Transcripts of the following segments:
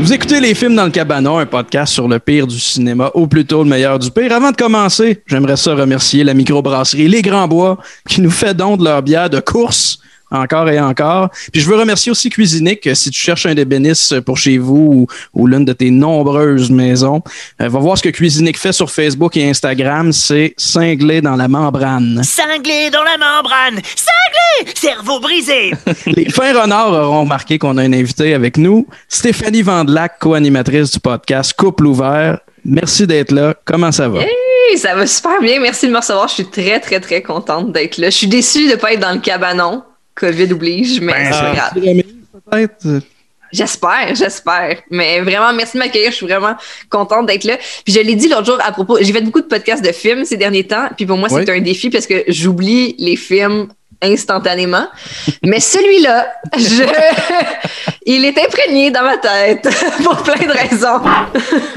Vous écoutez les films dans le cabanon, un podcast sur le pire du cinéma, ou plutôt le meilleur du pire. Avant de commencer, j'aimerais ça remercier la microbrasserie Les Grands Bois qui nous fait don de leur bière de course encore et encore. Puis je veux remercier aussi Cuisinique, si tu cherches un d'ébéniste pour chez vous ou, l'une de tes nombreuses maisons. Euh, va voir ce que Cuisinique fait sur Facebook et Instagram, c'est cinglé dans la membrane. Cinglé dans la membrane! Cinglé! Cerveau brisé! Les fins renards auront remarqué qu'on a un invité avec nous, Stéphanie Vandelac, co-animatrice du podcast Couple ouvert. Merci d'être là. Comment ça va? Hey, ça va super bien. Merci de me recevoir. Je suis très, très, très contente d'être là. Je suis déçue de ne pas être dans le cabanon. COVID oblige, mais Ben, c'est pas grave. Peut-être. J'espère, j'espère. Mais vraiment, merci de m'accueillir. Je suis vraiment contente d'être là. Puis je l'ai dit l'autre jour à propos, j'ai fait beaucoup de podcasts de films ces derniers temps. Puis pour moi, Oui. c'est un défi parce que j'oublie les films instantanément. Mais celui-là, je... il est imprégné dans ma tête pour plein de raisons.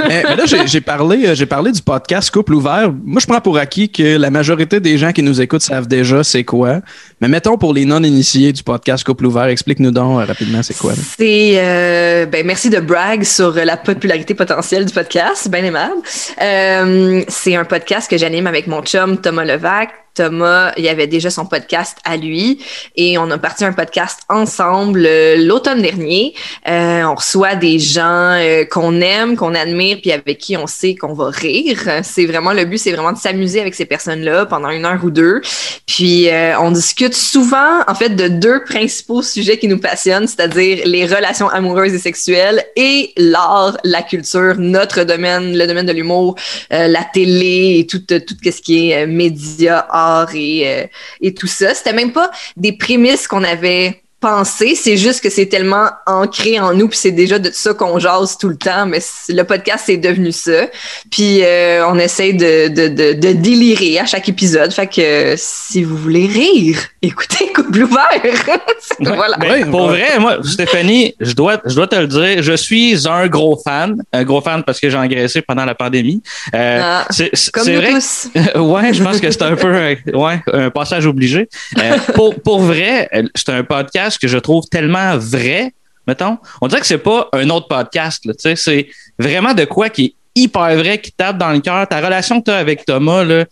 Mais, mais là, j'ai parlé, euh, parlé du podcast Couple ouvert. Moi, je prends pour acquis que la majorité des gens qui nous écoutent savent déjà c'est quoi. Mais mettons pour les non-initiés du podcast Couple ouvert, explique-nous donc euh, rapidement c'est quoi. C'est euh, ben merci de brag sur la popularité potentielle du podcast, bien aimable. Euh, c'est un podcast que j'anime avec mon chum Thomas Levac. Thomas, il avait déjà son podcast à lui et on a parti un podcast ensemble euh, l'automne dernier. Euh, on reçoit des gens euh, qu'on aime, qu'on admire, puis avec qui on sait qu'on va rire. C'est vraiment le but, c'est vraiment de s'amuser avec ces personnes-là pendant une heure ou deux. Puis on discute souvent, en fait, de deux principaux sujets qui nous passionnent, c'est-à-dire les relations amoureuses et sexuelles et l'art, la culture, notre domaine, le domaine de l'humour, la télé et tout, tout ce qui est médias, art et, euh, et tout ça. C'était même pas des prémices qu'on avait c'est juste que c'est tellement ancré en nous, puis c'est déjà de ça qu'on jase tout le temps, mais le podcast, c'est devenu ça. Puis euh, on essaye de, de, de, de délirer à chaque épisode. Fait que si vous voulez rire, écoutez Couple ouvert. voilà. Ouais, pour vrai, moi, Stéphanie, je dois, je dois te le dire, je suis un gros fan. Un gros fan parce que j'ai engraissé pendant la pandémie. Euh, Ah, c'est Comme nous vrai. tous. ouais, je pense que c'est un peu un, ouais, un passage obligé. Euh, pour, pour vrai, c'est un podcast que je trouve tellement vrai, mettons. On dirait que c'est pas un autre podcast, tu sais, c'est vraiment de quoi qui est hyper vrai, qui tape dans le cœur. Ta relation que tu as avec Thomas, là,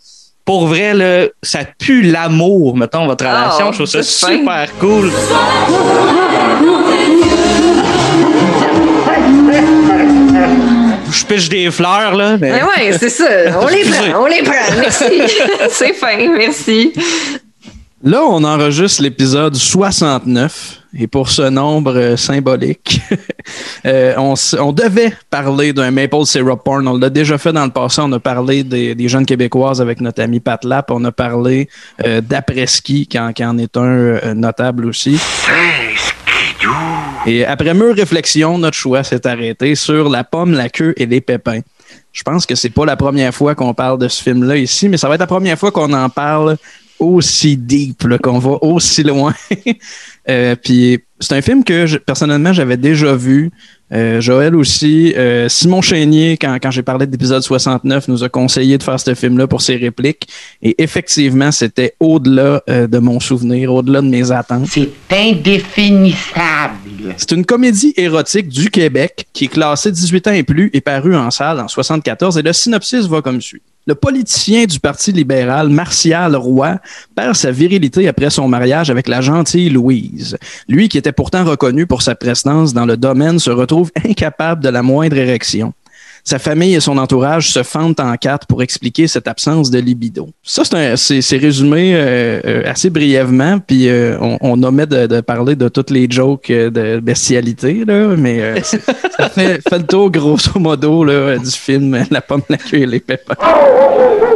pour vrai, là, ça pue l'amour, mettons, votre Ah, relation. Je trouve ça fin. super cool. Je piche des fleurs, là. Mais... Ouais, c'est ça. On les prend, on les prend. Merci. c'est fin, merci. Là, on enregistre l'épisode 69 et pour ce nombre euh, symbolique, euh, on, devait parler d'un maple syrup porn. On l'a déjà fait dans le passé. On a parlé des, des jeunes québécoises avec notre ami Pat Lap. On a parlé euh, d'après-ski, qui, en- qui en est un euh, notable aussi. Et après mûre réflexion, notre choix s'est arrêté sur la pomme, la queue et les pépins. Je pense que c'est pas la première fois qu'on parle de ce film-là ici, mais ça va être la première fois qu'on en parle aussi deep, qu'on va aussi loin. Euh, puis c'est un film que je- personnellement j'avais déjà vu. Euh, Joël aussi. Euh, Simon Chénier, quand, quand j'ai parlé de l'épisode 69, nous a conseillé de faire ce film-là pour ses répliques. Et effectivement, c'était au-delà euh, de mon souvenir, au-delà de mes attentes. C'est indéfinissable. C'est une comédie érotique du Québec qui est classée 18 ans et plus et parue en salle en 74 et le synopsis va comme suit. Le politicien du Parti libéral, Martial Roy, perd sa virilité après son mariage avec la gentille Louise. Lui, qui était pourtant reconnu pour sa prestance dans le domaine, se retrouve incapable de la moindre érection. Sa famille et son entourage se fendent en quatre pour expliquer cette absence de libido. Ça, c'est résumé euh, euh, assez brièvement, puis euh, on, on omet de, de parler de toutes les jokes euh, de bestialité, là, mais euh, ça fait, fait le tour grosso modo là, du film La pomme, la queue et les pépins.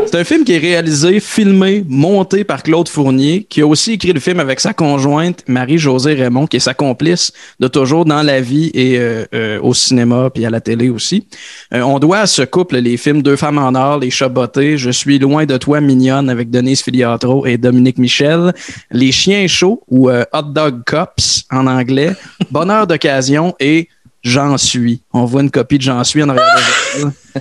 C'est un film qui est réalisé, filmé, monté par Claude Fournier, qui a aussi écrit le film avec sa conjointe Marie-Josée Raymond, qui est sa complice de toujours dans la vie et euh, euh, au cinéma puis à la télé aussi. Euh, on doit à ce couple les films Deux femmes en or, Les chats bottés, Je suis loin de toi mignonne avec Denise Filiatro et Dominique Michel, Les chiens chauds ou euh, Hot Dog Cops en anglais, Bonheur d'occasion et J'en suis. On voit une copie de J'en suis en arrière de.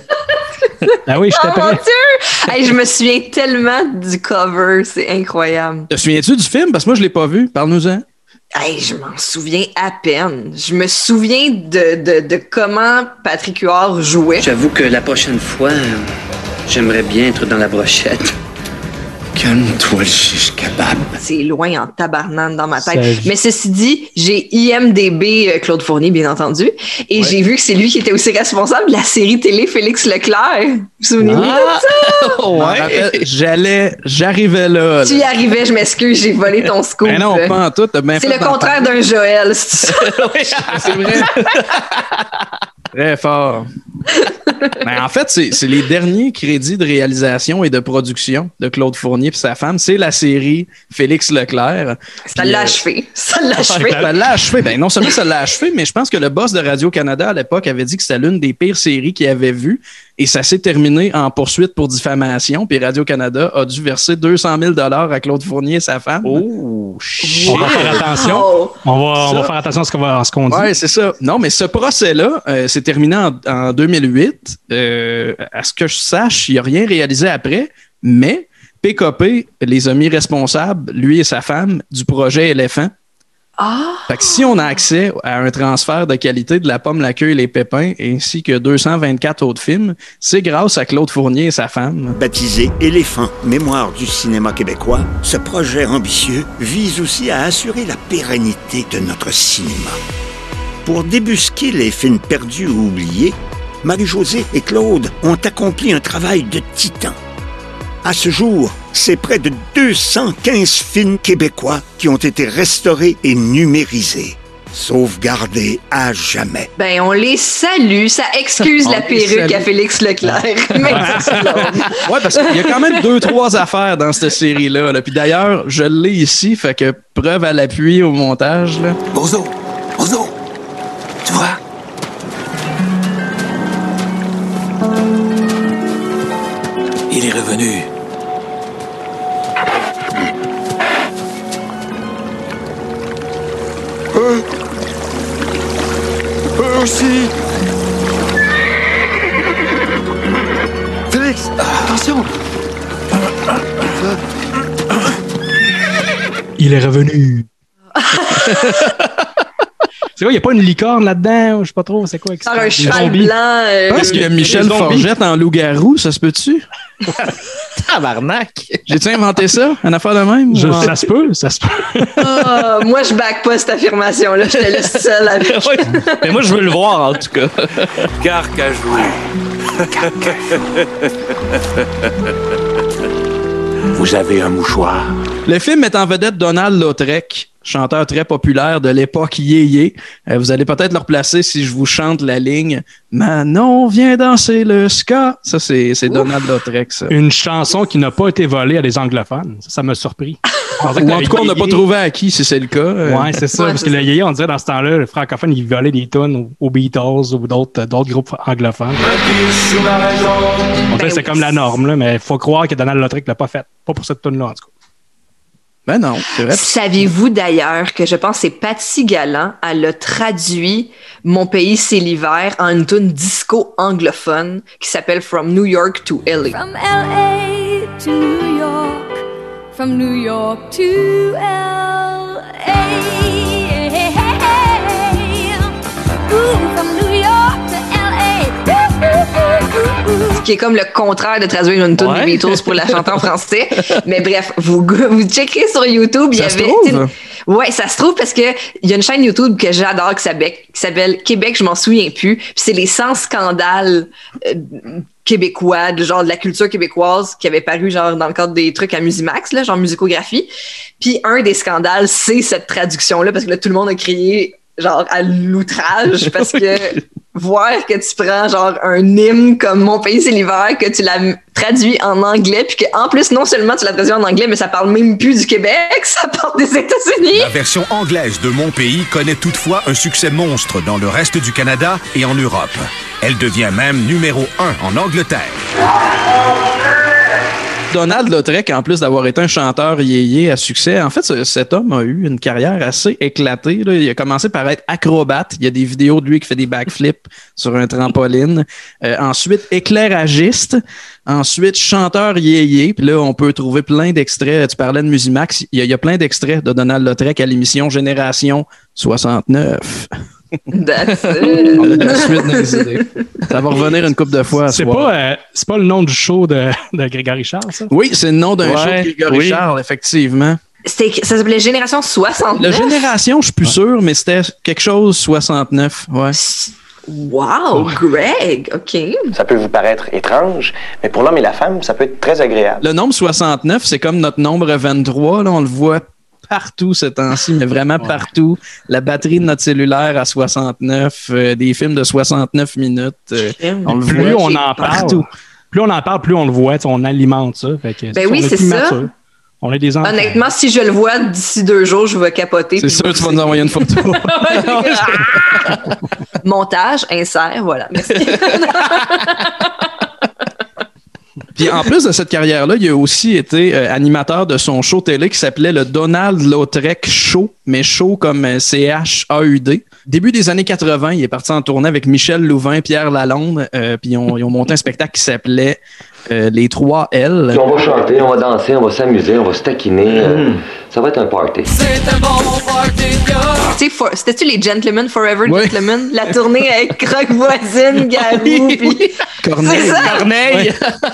Ah oui, Oh mon prêt. Dieu! Hey, je me souviens tellement du cover, c'est incroyable. Te souviens-tu du film? Parce que moi, je l'ai pas vu. Parle-nous-en. Hey, je m'en souviens à peine. Je me souviens de, de, de comment Patrick Huard jouait. J'avoue que la prochaine fois, j'aimerais bien être dans la brochette. Calme-toi, le chiche C'est loin en tabarnane dans ma tête. Ça- Mais ceci dit, j'ai IMDB euh, Claude Fournier, bien entendu. Et j'ai vu que c'est lui qui était aussi responsable de la série télé Félix Leclerc. Vous vous souvenez-vous? Ah, Je me rappelle, J'allais, j'arrivais là. Tu y arrivais, je m'excuse, j'ai volé ton scoop. Mais non, pas en tout. C'est le contraire d'un Joël. c'est ça? C'est vrai. Très fort. Ben, en fait, c'est c'est les derniers crédits de réalisation et de production de Claude Fournier et sa femme. C'est la série Félix Leclerc. Ça l'a euh, achevé. Ça l'a achevé. Ça l'a achevé. Ben, non seulement ça l'a achevé, mais je pense que le boss de Radio-Canada à l'époque avait dit que c'était l'une des pires séries qu'il avait vues. Et ça s'est terminé en poursuite pour diffamation. Puis Radio-Canada a dû verser 200 000 à Claude Fournier et sa femme. Oh, shit. On va faire attention. Oh. On va, on va faire attention à ce qu'on va- à ce qu'on dit. Ouais, c'est ça. Non, mais ce procès-là euh, s'est terminé en, en 2008. Euh, à ce que je sache, il n'y a rien réalisé après, mais PKP les a mis responsables, lui et sa femme, du projet Éléphant. Ah! Fait que si on a accès à un transfert de qualité de La Pomme, la queue et les pépins, ainsi que 224 autres films, c'est grâce à Claude Fournier et sa femme. Baptisé Éléphant, mémoire du cinéma québécois, ce projet ambitieux vise aussi à assurer la pérennité de notre cinéma. Pour débusquer les films perdus ou oubliés, Marie-Josée et Claude ont accompli un travail de titan. À ce jour, c'est près de 215 films québécois qui ont été restaurés et numérisés, sauvegardés à jamais. Ben, on les salue. Ça excuse On la perruque salue. à Félix Leclerc. Ouais, parce qu'il y a quand même deux, trois affaires dans cette série-là. là. Puis d'ailleurs, je l'ai ici, fait que preuve à l'appui au montage. Là. Bozo, Bozo, tu vois? Il est revenu. Eux, eux aussi. Félix, attention. Il est revenu. c'est quoi, il n'y a pas une licorne là-dedans? Je sais pas trop, c'est quoi? Par un cheval blanc. euh, pense qu'il y a Michel. Forgette en loup-garou, ça se peut-tu? Tabarnak. J'ai-tu inventé ça? Une affaire de même? Je- ça se peut, ça se peut. ah, moi, je back pas cette affirmation-là. J'étais le seul avec. Ouais. Mais moi, je veux le voir, en tout cas. Carcajou. Vous avez un mouchoir? Le film met en vedette Donald Lautrec, chanteur très populaire de l'époque yéyé. Euh, vous allez peut-être le replacer si je vous chante la ligne Manon vient danser le ska. Ça, c'est Donald Lautrec, ça. Une chanson qui n'a pas été volée à des anglophones. Ça, ça m'a surpris. Ou en le tout cas, on n'a pas trouvé à qui, si c'est le cas. Euh, Ouais, c'est ça. Ouais, parce que le yéyé, on dirait dans ce temps-là, le francophone, il volait des tonnes aux, Beatles ou d'autres d'autres groupes anglophones. On que c'est oui. comme la norme, là, mais il faut croire que Donald Lautrec l'a pas fait. Pas pour cette tonne là en tout cas. Ben non, c'est vrai. Saviez-vous d'ailleurs que je pense que c'est Patsy Galland, elle a traduit Mon pays c'est l'hiver en une tune disco anglophone qui s'appelle From New York to LA. From LA to New York, from New York to LA. Ooh, from qui est comme le contraire de traduire une tune Ouais. des Beatles pour la chanter en français. Mais bref, vous, vous checkerez sur YouTube, il y Ça se avait... trouve? Ouais, ça se trouve parce que il y a une chaîne YouTube que j'adore qui s'appelle, Québec, je m'en souviens plus. Puis c'est les 100 scandales euh, québécois, de genre de la culture québécoise qui avait paru genre dans le cadre des trucs à Musimax, là, genre musicographie. Puis un des scandales, c'est cette traduction-là parce que là, tout le monde a crié genre à l'outrage parce que voir que tu prends genre un hymne comme Mon pays c'est l'hiver, que tu l'as traduit en anglais, puis qu'en plus, non seulement tu l'as traduit en anglais, mais ça parle même plus du Québec, ça parle des États-Unis. La version anglaise de Mon pays connaît toutefois un succès monstre dans le reste du Canada et en Europe. Elle devient même numéro un en Angleterre. Donald Lautrec, en plus d'avoir été un chanteur yéyé à succès, en fait, ce- cet homme a eu une carrière assez éclatée. Il a commencé par être acrobate. Il y a des vidéos de lui qui fait des backflips sur un trampoline. Euh, ensuite, éclairagiste. Ensuite, chanteur yéyé. Puis là, on peut trouver plein d'extraits. Tu parlais de Musimax. Il y il y a plein d'extraits de Donald Lautrec à l'émission Génération 69. That's it. de la suite dans les idées. Ça va revenir une couple de fois. à C'est pas, euh, c'est pas le nom du show de, de Grégory Charles, ça? Oui, c'est le nom d'un Ouais, show de Grégory oui. Charles, effectivement. C'était- Ça s'appelait Génération 69. La génération, je suis plus sûr, mais c'était quelque chose 69. Ouais. Wow, Greg, OK. Ça peut vous paraître étrange, mais pour l'homme et la femme, ça peut être très agréable. Le nombre 69, c'est comme notre nombre 23. Là, on le voit partout ce temps-ci, mais vraiment partout. La batterie de notre cellulaire à 69, euh, des films de 69 minutes. euh, on le Plus voit on en parle, partout. plus on en parle, plus on le voit, on alimente ça. Fait que, Ben oui, c'est ça. mature. On est des enfants. Honnêtement, si je le vois d'ici deux jours, je vais capoter. C'est sûr, tu vas nous envoyer une photo. Montage, insert, voilà. Merci. Puis en plus de cette carrière-là, il a aussi été euh, animateur de son show télé qui s'appelait le Donald Lautrec Show, mais show comme euh, C-H-A-U-D. Début des années 80, il est parti en tournée avec Michel Louvain, Pierre Lalonde, euh, puis ils ont, ils ont monté un spectacle qui s'appelait euh, Les Trois L. Puis on va chanter, on va danser, on va s'amuser, on va se taquiner. euh, ça va être un party. Tu sais, for- C'était-tu les Gentlemen Forever. Gentlemen? La tournée avec Croque Voisine, Garou, puis... Corneille. C'est ça? Corneille!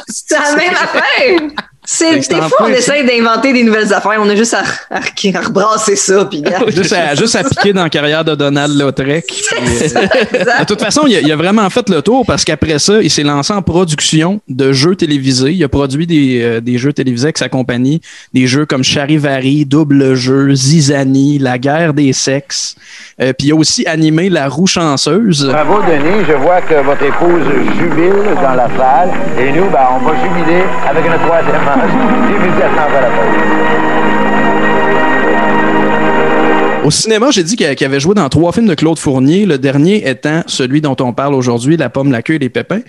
C'est la même affaire! C'est, des fois, on essaie d'inventer des nouvelles affaires. On a juste à, à, à rebrasser ça, puis. Juste à, juste à piquer dans la carrière de Donald Lautrec. Puis, euh, de toute façon, il a, il a vraiment fait le tour parce qu'après ça, il s'est lancé en production de jeux télévisés. Il a produit des, euh, des jeux télévisés avec sa compagnie, des jeux comme Charivari, Double Jeu, Zizani, La guerre des sexes. Euh, puis il a aussi animé La roue chanceuse. Bravo, Denis. Je vois que votre épouse jubile dans la salle. Et nous, ben, on va jubiler avec un troisième Au cinéma, j'ai dit qu'il qu'il avait joué dans trois films de Claude Fournier, le dernier étant celui dont on parle aujourd'hui, La pomme, la queue et les pépins.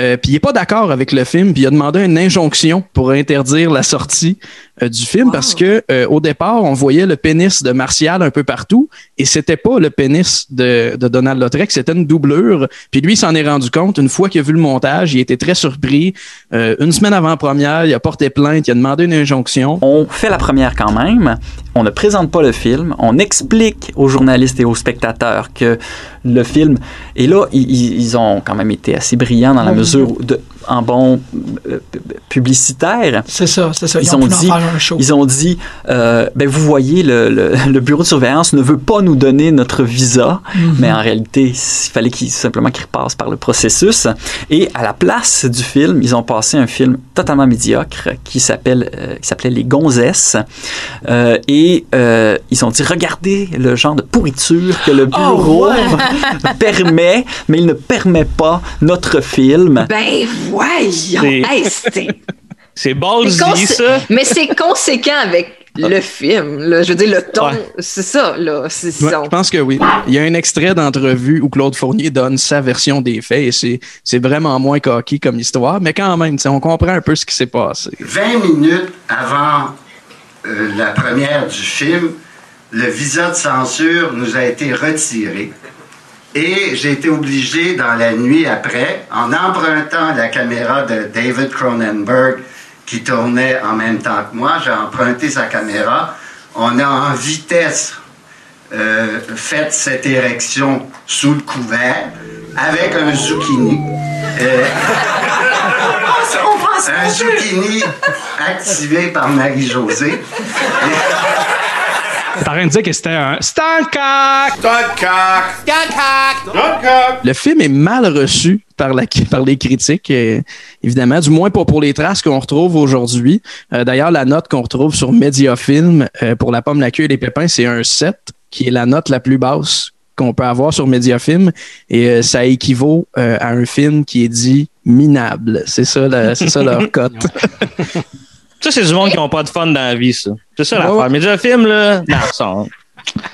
Euh, puis il est pas d'accord avec le film, puis il a demandé une injonction pour interdire la sortie euh, du film parce que euh, au départ, on voyait le pénis de Martial un peu partout et c'était pas le pénis de, de Donald Lautrec, c'était une doublure. Puis lui, il s'en est rendu compte une fois qu'il a vu le montage, il était très surpris. Une semaine avant la première, il a porté plainte, il a demandé une injonction. On fait la première quand même. On ne présente pas le film. On explique aux journalistes et aux spectateurs que le film. Et là, ils, ils- ont quand même été assez brillants dans la mesure où de, en bon euh, pu- publicitaire. C'est ça, c'est ça. Ils, Ils, ont dit, faire un show. ils ont dit, euh, ben vous voyez, le, le- le bureau de surveillance ne veut pas nous donner notre visa, Mhm. mais en réalité, il fallait qu'ils simplement qu'ils repassent par le processus. Et à la place du film, ils ont passé un film totalement médiocre qui s'appelle, euh, qui s'appelait Les Gonzesses, Euh, et euh, ils ont dit, regardez le genre de pourriture que le bureau ouais. permet, mais il ne permet pas notre film. Ben voyons! Hey, c'est- ballsy, ça. Mais c'est conséquent avec le film. Là. Je veux dire, le ton, c'est ça. Là. C'est, Ouais, ça. je pense que oui. Il y a un extrait d'entrevue où Claude Fournier donne sa version des faits et c'est, c'est vraiment moins coquille comme histoire, mais quand même, on comprend un peu ce qui s'est passé. 20 minutes avant euh, la première du film, le visa de censure nous a été retiré. Et j'ai été obligé, dans la nuit après, en empruntant la caméra de David Cronenberg, qui tournait en même temps que moi, j'ai emprunté sa caméra. On a en vitesse euh, fait cette érection sous le couvert avec un zucchini. Euh, un zucchini activé par Marie-Josée. T'es en train de dire que c'était un stunt cock! Le film est mal reçu par, la, par les critiques, euh, évidemment, du moins pas pour les traces qu'on retrouve aujourd'hui. Euh, D'ailleurs, la note qu'on retrouve sur Mediafilm euh, pour La pomme, la queue et les pépins, c'est un 7, qui est la note la plus basse qu'on peut avoir sur Mediafilm. Et euh, ça équivaut euh, à un film qui est dit minable. C'est ça, la- c'est ça leur cote. Ça, c'est du monde qui n'ont pas de fun dans la vie, ça. C'est ça l'affaire. Mais déjà, film, là, non, ça.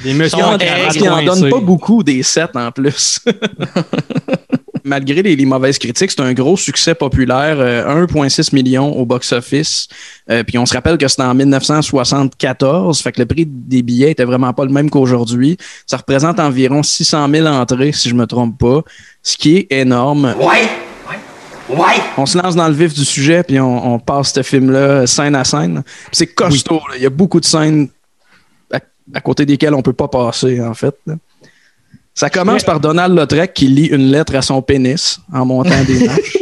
Les messieurs Ils en- ils en donnent pas beaucoup des 7 en plus. malgré les, les mauvaises critiques, c'est un gros succès populaire, euh, 1,6 million au box-office. Euh, puis on se rappelle que c'était en 1974, fait que le prix des billets était vraiment pas le même qu'aujourd'hui. Ça représente environ 600 000 entrées, si je me trompe pas, ce qui est énorme. Ouais! Ouais! On se lance dans le vif du sujet, puis on, on passe ce film-là scène à scène. C'est costaud, là. il y a beaucoup de scènes à, à côté desquelles on peut pas passer, en fait. là. Ça commence par Donald Lautrec qui lit une lettre à son pénis en montant des marches.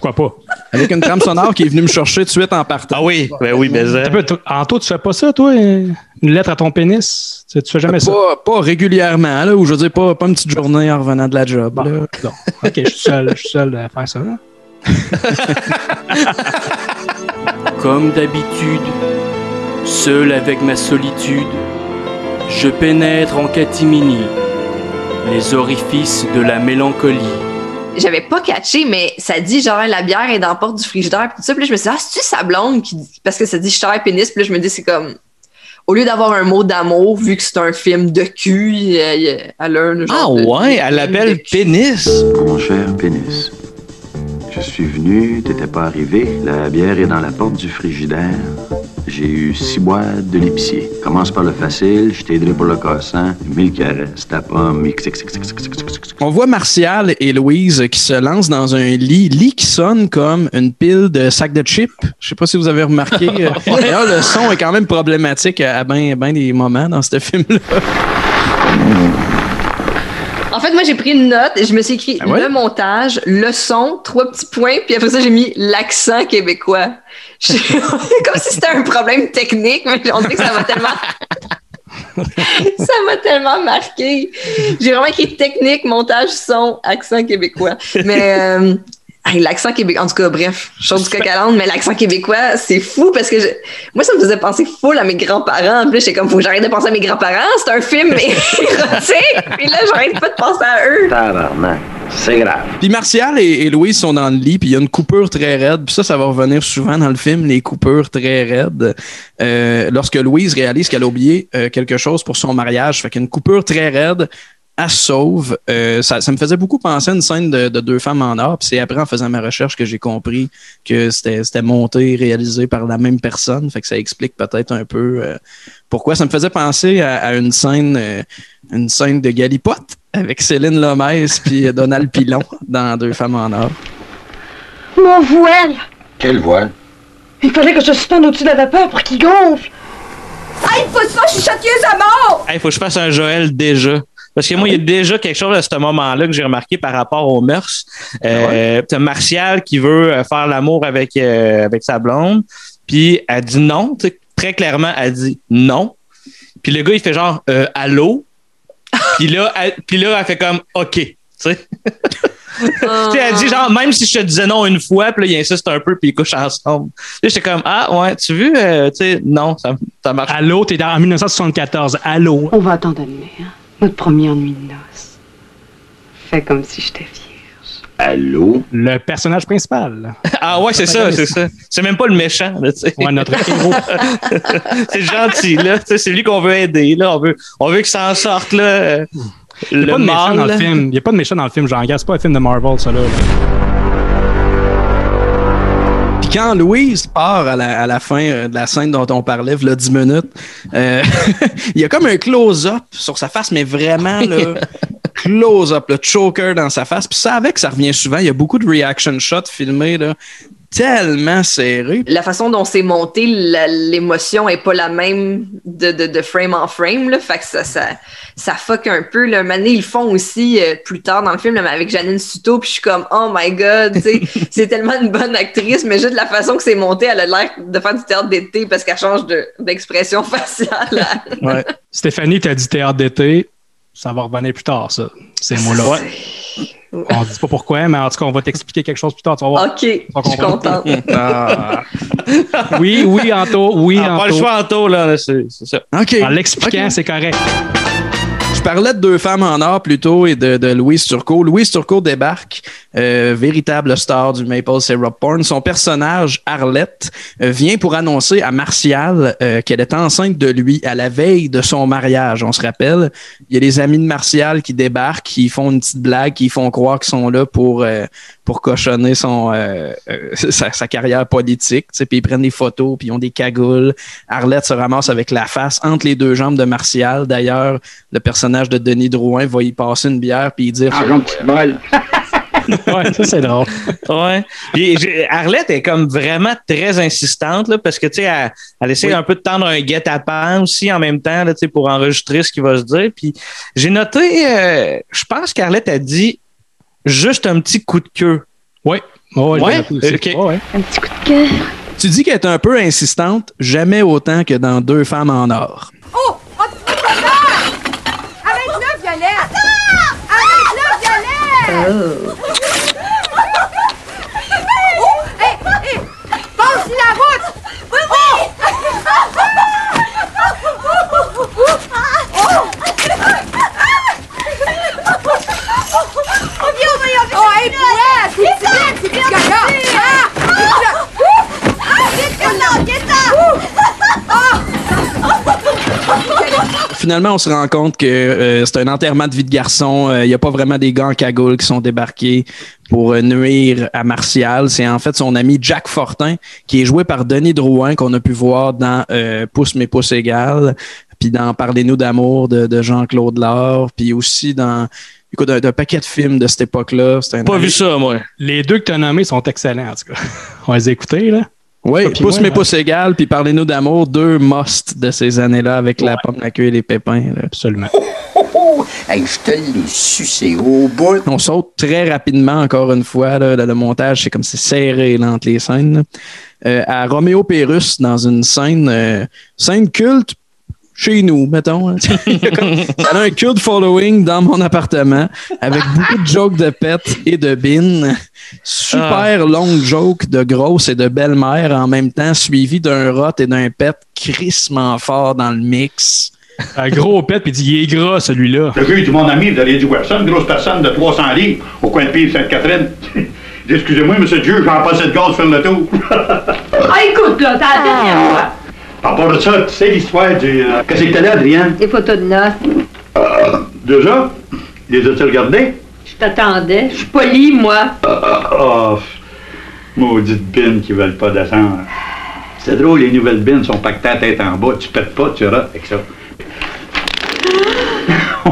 Pourquoi pas? Avec une trame sonore qui est venue me chercher tout de suite en partant. Ah oui, ben oui, mais toi- Anto, tu fais pas ça, toi? Une lettre à ton pénis? Tu, tu fais jamais ça? Pas, pas régulièrement, là, ou je veux dire, pas, pas une petite journée en revenant de la job. Bon, là. non. Ok, je suis seul, je suis seul à faire ça. Comme d'habitude, seul avec ma solitude, je pénètre en catimini les orifices de la mélancolie. J'avais pas catché, mais ça dit genre la bière est dans la porte du frigidaire pis tout ça. Puis là, je me suis dit, ah, c'est-tu sa blonde qui dit. Parce que ça dit cher pénis. Puis là, je me dis, c'est comme. Au lieu d'avoir un mot d'amour, vu que c'est un film de cul, elle a un genre Ah de- ouais, de elle l'appelle pénis. Mon cher pénis, je suis venu, t'étais pas arrivé. La bière est dans la porte du frigidaire. J'ai eu six boîtes de l'épicier. Commence par le facile, je t'aiderai pour le cassant, mille caresses, ta pomme, On voit Martial et Louise qui se lancent dans un lit, lit qui sonne comme une pile de sacs de chips. Je sais pas si vous avez remarqué. Euh, d'ailleurs, le son est quand même problématique à bien ben des moments dans ce film-là. En fait, moi, j'ai pris une note et je me suis écrit Ah ouais? le montage, le son, trois petits points, puis après ça, j'ai mis l'accent québécois. Comme si c'était un problème technique, mais on dirait que ça m'a tellement. ça m'a tellement marqué. J'ai vraiment écrit technique, montage, son, accent québécois. Mais. euh, l'accent québécois, en tout cas, bref, chose du coq mais l'accent québécois, c'est fou parce que je- moi, ça me faisait penser full à mes grands-parents. Puis là, j'étais comme, faut que j'arrête de penser à mes grands-parents, c'est un film érotique. Puis là, j'arrête pas de penser à eux. Tabarnak, c'est grave. Puis Martial et, et Louise sont dans le lit, puis il y a une coupure très raide. Puis ça, ça va revenir souvent dans le film, les coupures très raides. Euh, lorsque Louise réalise qu'elle a oublié euh, quelque chose pour son mariage, fait qu'il y a une coupure très raide, se sauve. Euh, ça, ça me faisait beaucoup penser à une scène de, de deux femmes en or. Puis c'est après, en faisant ma recherche, que j'ai compris que c'était monté, réalisé par la même personne. Fait que ça explique peut-être un peu euh, pourquoi. Ça me faisait penser à, à une scène, euh, une scène de Galipote avec Céline Lomez puis Donald Pilon dans Deux femmes en or. Mon voile! Quel voile? Il fallait que je suspende au-dessus de la vapeur pour qu'il gonfle! Hey, faut ça, je suis à mort! Il faut que je fasse un Joël déjà. Parce que moi, il y a déjà quelque chose à ce moment-là que j'ai remarqué par rapport aux mœurs. Euh, T'as Martial qui veut euh, faire l'amour avec, euh, avec sa blonde, puis elle dit non. Très clairement, elle dit non. Puis le gars, il fait genre euh, allô? puis là, elle, puis là, elle fait comme OK. Tu sais, Tu elle dit genre, même si je te disais non une fois, puis là, il insiste un peu, puis ils couchent ensemble. Là, j'étais comme, ah, ouais, tu veux, euh, tu sais, non, ça, ça marche. Allô, t'es dans, en 1974. Allô. On va t'en donner, hein? Notre première nuit de noces. Fais comme si j'étais vierge. Allô? Le personnage principal. Ah ouais, c'est ça, c'est ça. C'est même pas le méchant, là, tu sais. Ouais, notre héros. c'est gentil, là. Tu sais, c'est lui qu'on veut aider, là. On veut, on veut qu'il s'en sorte, là. Il n'y a pas de méchant dans le film. Il n'y a pas de méchant dans le film, jean C'est pas un film de Marvel, ça, là. Quand Louise part à la, à la fin euh, de la scène dont on parlait, là, 10 minutes, euh, il y a comme un close-up sur sa face, mais vraiment, là, close-up, le choker dans sa face. Puis ça, avec, ça revient souvent. Il y a beaucoup de reaction shots filmés, là, tellement serrés. La façon dont c'est monté, l'émotion est pas la même de, de, de frame en frame. Là, fait que ça, ça, ça fuck un peu. Là. Maintenant, ils le font aussi euh, plus tard dans le film là, mais avec Janine Suto. Puis je suis comme, oh my god, tu sais, c'est tellement une bonne actrice, mais juste la façon que c'est monté, elle a l'air de faire du théâtre d'été parce qu'elle change de- d'expression faciale. Ouais. Stéphanie, t'as dit théâtre d'été. Ça va revenir plus tard, ça. Ces mots-là. On dit pas pourquoi, mais en tout cas, on va t'expliquer quelque chose plus tard. Tu vas voir. ok, je suis contente. Ah. Oui, oui, Anto. Oui, Ah, Anto. pas le choix, Anto, là, c'est ça. OK. En l'expliquant, c'est correct. Je parlais de deux femmes en or plutôt et de, de Louise Turcot. Louise Turcot débarque, euh, véritable star du Maple Syrup Porn. Son personnage, Arlette, euh, vient pour annoncer à Martial euh, qu'elle est enceinte de lui à la veille de son mariage. On se rappelle, il y a les amis de Martial qui débarquent, qui font une petite blague, qui font croire qu'ils sont là pour, euh, pour cochonner son, euh, euh, sa, sa carrière politique. Puis ils prennent des photos, puis ils ont des cagoules. Arlette se ramasse avec la face entre les deux jambes de Martial. D'ailleurs, le personnage de Denis Drouin va y passer une bière, puis y dire... ouais, ça c'est drôle. Ouais. Puis, Arlette est comme vraiment très insistante là, parce que tu sais, elle, elle essaie Oui. un peu de tendre un guet-apens aussi en même temps là, tu sais, pour enregistrer ce qui va se dire. Puis j'ai noté, euh, je pense qu'Arlette a dit juste un petit coup de queue. Oui. L'ai Ouais? ouais? Un petit coup de cœur. Tu dis qu'elle est un peu insistante, jamais autant que dans Deux femmes en or. Oh! Oh, tu Arrête-le, Violette! Arrête-le, Violette! Oh! Hé, hé! Passe-y la route! Oui, oui! Oh, viens, voyons! Oh, hey, Brett! C'est vite, c'est vite, gaga! Ah! Vite, gaga! Vite, Finalement, on se rend compte que euh, c'est un enterrement de vie de garçon. Euh, Il n'y a pas vraiment des gars en cagoule qui sont débarqués pour euh, nuire à Martial. C'est en fait son ami Jack Fortin, qui est joué par Denis Drouin, qu'on a pu voir dans euh, Pousse mes pouces égales, puis dans Parlez-nous d'amour de, de Jean-Claude Laure, puis aussi dans écoute, un, un paquet de films de cette époque-là. Pas vu ça, moi. Les deux que tu as nommés sont excellents, en tout cas. On va les écouter, là. Oui, Pousse moi, mes pouces égales, puis Parlez-nous d'amour, deux musts de ces années-là avec la pomme, la queue et les pépins. là. Absolument. Hey, je te l'ai sucé au bout. On saute très rapidement, encore une fois. là, le, le montage, c'est comme c'est serré là, entre les scènes. là. Euh, à Roméo Pérus, dans une scène, euh, scène culte chez nous, mettons. hein. Il y a un cult following dans mon appartement avec beaucoup de jokes de pète et de bin. Super longue joke de grosse et de belle-mère en même temps, suivi d'un rot et d'un pet crissement fort dans le mix. Un gros pet, puis il dit il est gras, celui-là. Le gars, du mon ami, vous allez dire? Ça, une grosse personne de 300 livres au coin de Pire Sainte-Catherine. Il dit, Excusez-moi, monsieur Dieu, j'en passe de gaz faire le tour. Ah, écoute, là, t'as la dernière fois. À part de ça, tu sais l'histoire du. euh, Qu'est-ce que t'as là, Adrien? Des photos de noces. Déjà? Les as-tu regardés? Je t'attendais. Je suis polie, moi. Oh, maudite bine qui veulent pas descendre. C'est drôle, les nouvelles bines sont pactées à tête en bas. Tu pètes pas, tu rates avec ça.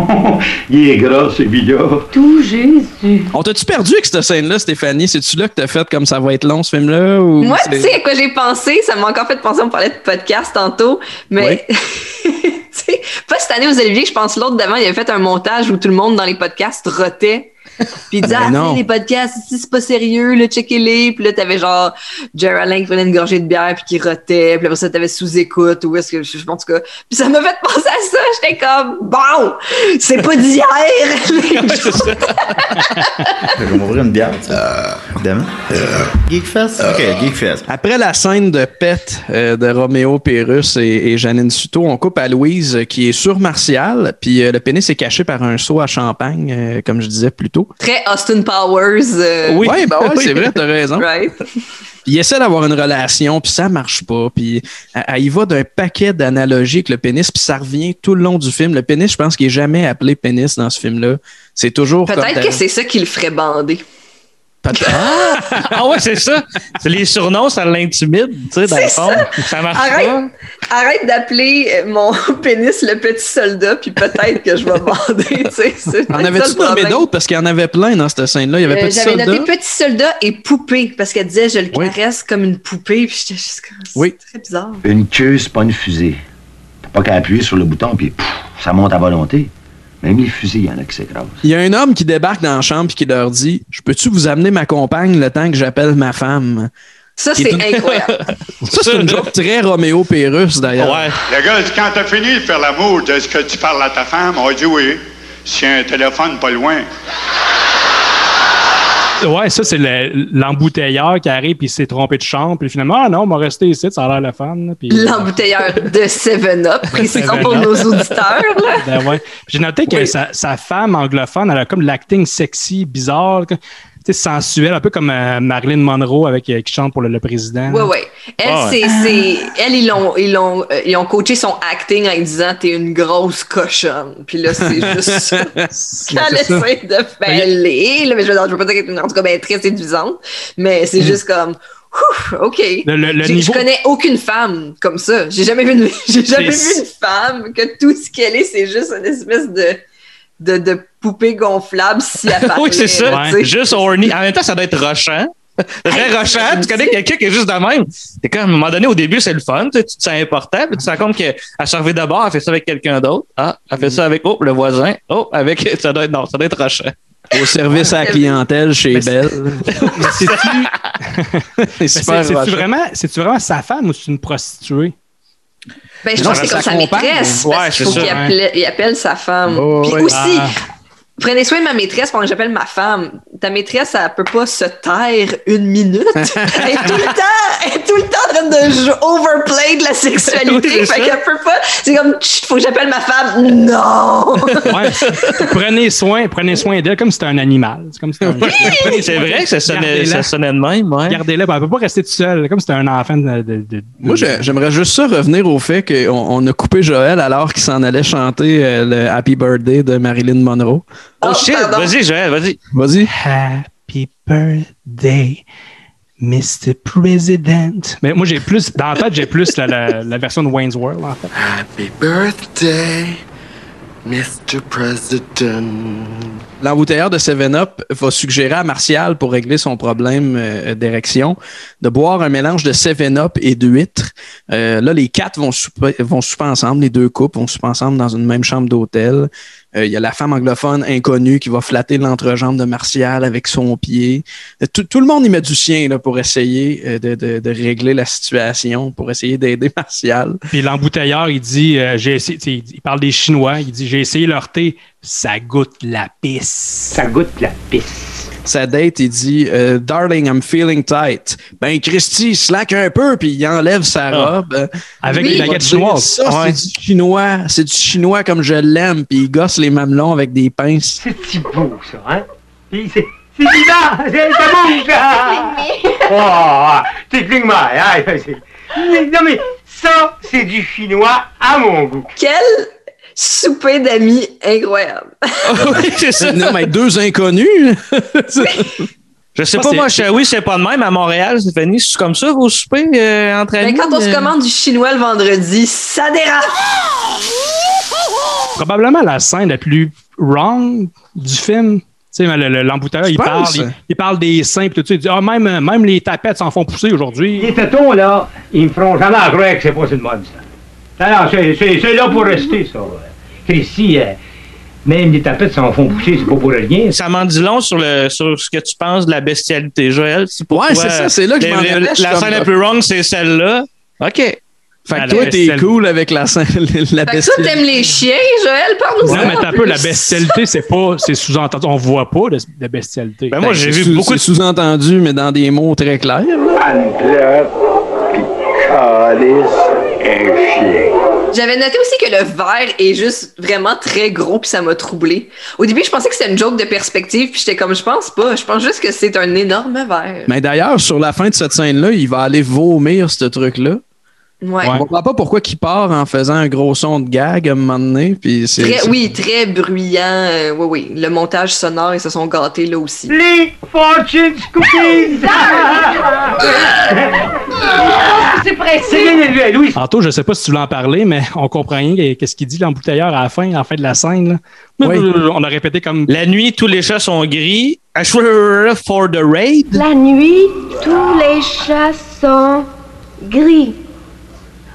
Il est gras, celui-là. Tout Jésus. On t'a-tu perdu avec cette scène-là, Stéphanie? C'est-tu là que t'as fait comme ça va être long, ce film-là? Ou Moi, tu c'est- sais à quoi j'ai pensé? Ça m'a encore fait penser, on parlait de podcast tantôt, mais tu sais, pas cette année aux Olivier, je pense l'autre d'avant, il avait fait un montage où tout le monde dans les podcasts rotait. Puis il disait, ah, les podcasts, ici, c'est pas sérieux, là, checkez-les. Puis là, t'avais genre Jerry Allen qui prenait une gorgée de bière puis qui rotait. Puis après ça, t'avais sous-écoute ou est-ce que, je, en tout cas. Puis ça m'a fait penser à ça. J'étais comme, bon, c'est pas d'hier. Je vais m'ouvrir une bière, tu sais. Évidemment. Geekfest? Ok, Geekfest. Après la scène de pète euh, de Roméo Pérus et, et Janine Suto, on coupe à Louise euh, qui est sur Martial, puis euh, le pénis est caché par un seau à champagne, euh, comme je disais plus tôt. Très Austin Powers. euh, Oui, ouais, ben ouais, c'est vrai, t'as raison. Right. Il essaie d'avoir une relation, puis ça marche pas. Puis elle, elle y va d'un paquet d'analogies avec le pénis, puis ça revient tout le long du film. Le pénis, je pense qu'il est jamais appelé pénis dans ce film-là. C'est toujours Peut-être que c'est ça qui le ferait bander. Ah, ah ouais, c'est ça. C'est les surnoms, ça l'intimide, tu sais, dans le C'est fond. ça. Ça marche Arrête, pas. arrête d'appeler euh, mon pénis le petit soldat, puis peut-être que je vais bander. tu sais, En le nommé d'autres? Parce qu'il y en avait plein dans cette scène-là. Il y avait Euh, Petit J'avais Soldat. noté petit soldat et poupée, parce qu'elle disait je le caresse comme une poupée, puis j'étais juste comme Oui. c'est très bizarre. Une queue, c'est pas une fusée. T'as pas qu'à appuyer sur le bouton, puis ça monte à volonté. Même les fusées, il y en a qui s'écrasent. Il y a un homme qui débarque dans la chambre et qui leur dit Je peux-tu vous amener ma compagne le temps que j'appelle ma femme? Ça, c'est est- incroyable. Ça, c'est une joke très Roméo Pérus, d'ailleurs. Le gars, dit, quand t'as fini de faire l'amour, est-ce que tu parles à ta femme? On dit oui. Si un téléphone pas loin. Ouais, ça, c'est le- l'embouteilleur qui arrive puis il s'est trompé de chambre. Puis finalement, ah non, on m'a resté ici, ça a l'air le fun. puis- L'embouteilleur de 7-Up, précisons 7-Up. pour nos auditeurs. Ben ouais. J'ai noté que sa, sa femme anglophone, elle a comme l'acting sexy, bizarre, sensuel, un peu comme euh, Marilyn Monroe avec, euh, qui chante pour le, le président. Ouais, ouais. Elle, Ah ouais. c'est, c'est- elle, ils l'ont, ils l'ont, euh, ils ont coaché son acting en disant t'es une grosse cochonne. Puis là, c'est juste ça ça. essaie de faire là, Mais je veux, dire, je veux pas dire qu'elle est une, en tout cas, ben, très séduisante, mais c'est Mm. juste comme, ouf, OK. Le- le- le J'ai- niveau- Je connais aucune femme comme ça. J'ai jamais vu une, j'ai jamais vu une femme que tout ce qu'elle est, c'est juste une espèce de, de, de poupée gonflable si elle parlait, oui, c'est ça. Juste horny. En même temps, ça doit être rochant. Très rochant. Tu connais quelqu'un qui est juste de même. T'es comme, à un moment donné, au début, c'est le fun. Tu, te sens important. Puis tu te rends compte qu'elle servait d'abord, elle fait ça avec quelqu'un d'autre. Ah, elle fait ça avec, oh, le voisin. Oh, avec, ça doit être, non, ça doit être rochant. Au service à la clientèle chez Belle. C'est-tu vraiment, vraiment sa femme ou c'est une prostituée? Ben, je Non, pense que c'est comme sa maîtresse. Ouais, parce qu'il c'est faut qu'il appelle, il appelle sa femme. Oh, Puis ouais. aussi, Ah. prenez soin de ma maîtresse pendant que j'appelle ma femme. Ta maîtresse, elle peut pas se taire une minute. elle est tout le temps, elle est tout le temps en train de overplay de la sexualité. Oui, c'est fait qu'elle peut pas. C'est comme, Chut, faut que j'appelle ma femme. Non! Ouais. prenez soin, prenez soin d'elle comme si c'était un animal. C'est comme si c'était un chien. C'est vrai que ça sonnait, ça sonnait de même, ouais. Gardez-la, ben, elle peut pas rester toute seule, comme si c'était un enfant de. de- de- Moi, j'ai- j'aimerais juste ça revenir au fait qu'on on a coupé Joël alors qu'il s'en allait chanter euh, le Happy Birthday de Marilyn Monroe. Oh, shit, vas-y, Joël, vas-y. Vas-y. Happy birthday, Mr. President. Mais moi, j'ai plus, dans la tête, j'ai plus la, la- la version de Wayne's World, en fait. Happy birthday, Mr. President. L'embouteilleur de 7-Up va suggérer à Martial, pour régler son problème euh, d'érection, de boire un mélange de 7-Up et d'huîtres. Euh, là, les quatre vont souper, vont ensemble, les deux couples vont souper ensemble dans une même chambre d'hôtel. Euh, Il y a la femme anglophone inconnue qui va flatter l'entrejambe de Martial avec son pied. Tout, le monde y met du sien pour essayer de, régler la situation, pour essayer d'aider Martial. Puis l'embouteilleur, il dit, il parle des Chinois, il dit, j'ai essayé leur thé, ça goûte la pisse. Ça goûte la pisse. sa date, il dit euh, Darling, I'm feeling tight. Ben, Christy, il slack un peu, puis il enlève sa Ah. robe. Avec des baguettes chinoises. Ça, Ouais. c'est du chinois. C'est du chinois comme je l'aime, puis il gosse les mamelons avec des pinces. C'est si beau, ça, hein? Puis c'est c'est vivant! C'est- Ça bouge! Ah! Oh, eye! C'est- Mais- Non, mais ça, c'est du chinois à mon goût. Quel souper d'amis incroyable. oui, c'est ça. Non, mais deux inconnus. Je sais pas, moi, à Shawi, c'est pas de même. À Montréal, Stéphanie, c'est comme ça, vos soupers euh, entre Ben, amis? quand on se euh? commande du chinois le vendredi, ça dérape. Probablement la scène la plus wrong du film. Tu sais, le- le- l'embouteilleur, il parle, il, il parle des seins, tout ça. Il dit, ah, même, même les tapettes s'en font pousser aujourd'hui. Les tétons, là, ils me feront jamais croire que c'est pas une mode, ça. Non, non, c'est- c'est c'est là pour rester, ça. Christy, euh, même les tapettes s'en font pousser, c'est pas pour rien. Ça m'en dit long sur, le, sur ce que tu penses de la bestialité, Joël. Ouais, c'est ça, c'est là que je les- m'en je La comme- scène la plus wrong, c'est celle-là. OK. Fait que toi, t'es cool avec la, scène- la Fait bestialité. t'aimes les chiens, Joël? Parle-nous Non, mais t'as un peu, la bestialité, c'est pas, c'est sous-entendu. On voit pas de, de bestialité. Ben, c'est sous- c'est sous-entendu, mais dans des mots très clairs. là. J'avais noté aussi que le verre est juste vraiment très gros puis ça m'a troublé. Au début, je pensais que c'était une joke de perspective puis j'étais comme je pense pas, je pense juste que c'est un énorme verre. Mais d'ailleurs, sur la fin de cette scène-là, il va aller vomir ce truc-là. Ouais. On comprend pas pourquoi il part en faisant un gros son de gag à un moment donné. Puis c'est, Très, c'est- oui, très bruyant. euh, oui, oui. Le montage sonore, ils se sont gâtés là aussi. Les Fortune Cookies! C'est pressé. Louis. Tantôt, je sais pas si tu voulais en parler, mais on comprend rien. Qu'est-ce qu'il dit l'embouteilleur à la fin, à la fin de la scène? là. Oui. On a répété comme. La nuit, tous les chats sont gris. I swear for the raid. La nuit, tous les chats sont gris.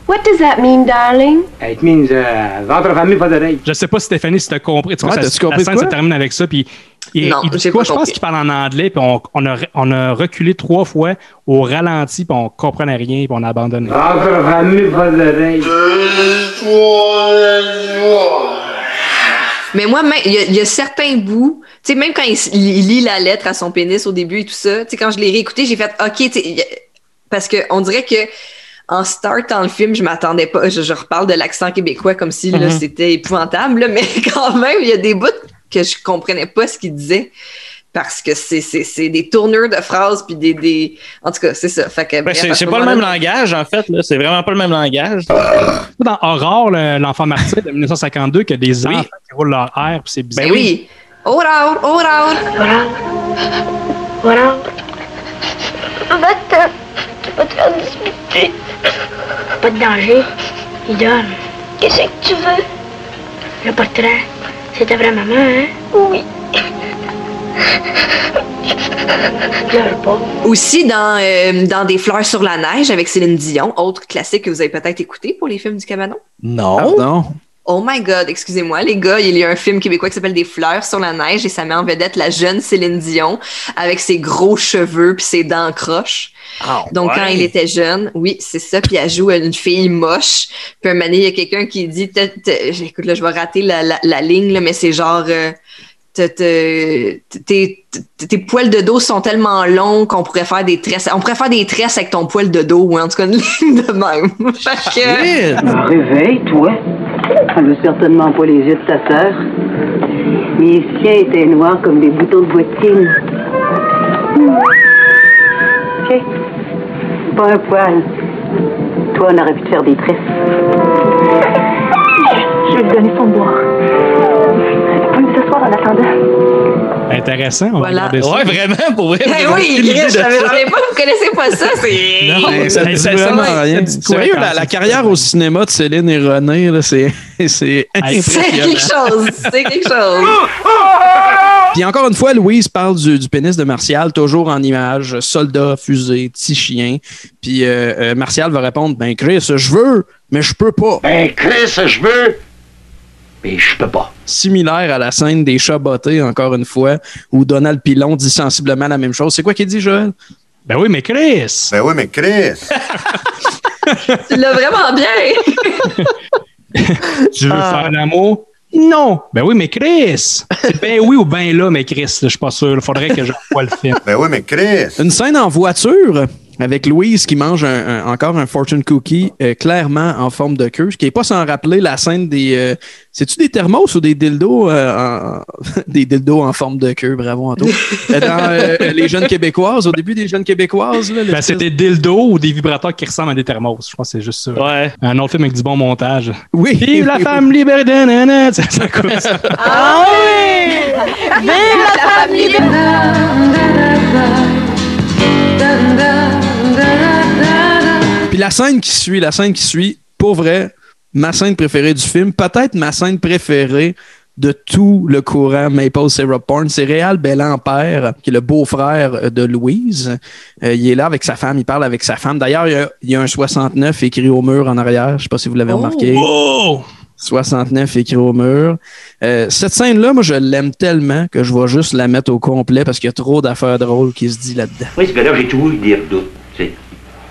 What does that mean, darling? It means uh, ventre famille, pas d'oreille. Je sais pas, Stéphanie, si t'as compris. Tu vois, Ouais, ça- t'as-tu compris la scène se termine avec ça, puis il, Non, il dit j'ai quoi? pas Je pense qu'il parle en anglais, puis on, on a, on a reculé trois fois au ralenti, puis on comprenait rien, puis on a abandonné. Ventre famille, pas d'oreille. Mais moi, il y, a- il y a certains bouts, Tu sais, même quand il, lit la lettre à son pénis au début et tout ça, tu sais, quand je l'ai réécouté, j'ai fait OK, tu parce que on dirait que en startant le film, je m'attendais pas. Je, je reparle de l'accent québécois comme si Mhm. c'était épouvantable, là, mais quand même, il y a des bouts que je comprenais pas ce qu'il disait. Parce que c'est, c'est, c'est des tournures de phrases, puis des, des. En tout cas, c'est ça. Fait que, Ben, bref, c'est à ce c'est pas le même langage, en fait. là. C'est vraiment pas le même langage. Dans Aurore, le- l'enfant martyr de 1952, qu'il y a des enfants qui roulent leur air, puis c'est bizarre. Ben oui. Oral, oral. Voilà. Pas de danger. Il dorme. Qu'est-ce que tu veux? Le portrait. C'est ta vraie maman, hein? Oui. Aussi dans, euh, dans Des fleurs sur la neige avec Céline Dion, autre classique que vous avez peut-être écouté pour les films du cabanon? Non. Non. Oh my god, excusez-moi, les gars, il y a un film québécois qui s'appelle Des fleurs sur la neige et ça met en vedette la jeune Céline Dion avec ses gros cheveux puis ses dents croches. Donc ouais. quand il était jeune, oui, c'est ça, puis elle joue une fille moche. Puis un moment donné, il y a quelqu'un qui dit, écoute là, je vais rater la, la, la ligne là, mais c'est genre euh, tes, tes- tes poils de dos sont tellement longs qu'on pourrait faire des tresses. On pourrait faire des tresses avec ton poil de dos, ou en tout cas une ligne de même. Fait que, Réveille-toi. Elle veut certainement pas les yeux de ta sœur. Mes siens étaient noirs comme des boutons de bottine. Ok. Pas un poil. Toi, on aurait pu te faire des tresses. Je vais lui donner son boire. Me s'asseoir en attendant. Intéressant, on Voilà. va regarder ça. Ouais, vraiment, pour vrai. J'ai oui, Chris, je savais pas, vous connaissez pas ça, c'est. Non, Ben, ça ça- vraiment ça- rien. Sérieux, la, carrière au cinéma de Céline et René, là, c'est c'est quelque chose, c'est quelque chose. Puis encore une fois, Louise parle du, du pénis de Martial, toujours en image, soldat, fusée, petit chien. Puis euh, euh, Martial va répondre, ben Chris, je veux, mais je peux pas. Ben, Chris, je veux, mais je peux pas. Similaire à la scène des chats bottés, encore une fois, où Donald Pilon dit sensiblement la même chose. C'est quoi qu'il dit, Joël? Ben oui, mais Chris! Ben oui, mais Chris! Tu l'as vraiment bien. Tu veux Ah. faire l'amour? Non! Ben oui, mais Chris! C'est ben oui ou ben là, mais Chris, je suis pas sûr. Il faudrait que je vois le film. Ben oui, mais Chris! Une scène en voiture? Avec Louise qui mange un- un- encore un fortune cookie euh, clairement en forme de queue, ce qui n'est pas sans rappeler la scène des... euh, C'est-tu des thermos ou des dildos euh, en... des dildos en forme de queue? Bravo, Anto. Euh, Dans euh, Les Jeunes Québécoises, au début des Jeunes Québécoises, Ben, c'est des dildos ou des vibrateurs qui ressemblent à des thermos. Je pense que c'est juste ça. Ouais. Un autre film avec du bon montage. Oui. Vive la femme libérée! nanana, Ça, ça. Ah oui! Vive la femme Puis la scène qui suit, la scène qui suit, pour vrai, ma scène préférée du film, peut-être ma scène préférée de tout le courant Maple Syrup Porn, c'est Réal Bellampère, qui est le beau-frère de Louise. Euh, il est là avec sa femme, il parle avec sa femme. D'ailleurs, il y a- il y, a un 69 écrit au mur en arrière. Je sais pas si vous l'avez remarqué. Oh! 69 écrit au mur. Euh, cette scène-là, moi, je l'aime tellement que je vais juste la mettre au complet parce qu'il y a trop d'affaires drôles qui se dit là-dedans. Oui, ce gars-là, j'ai toujours eu des redoutes.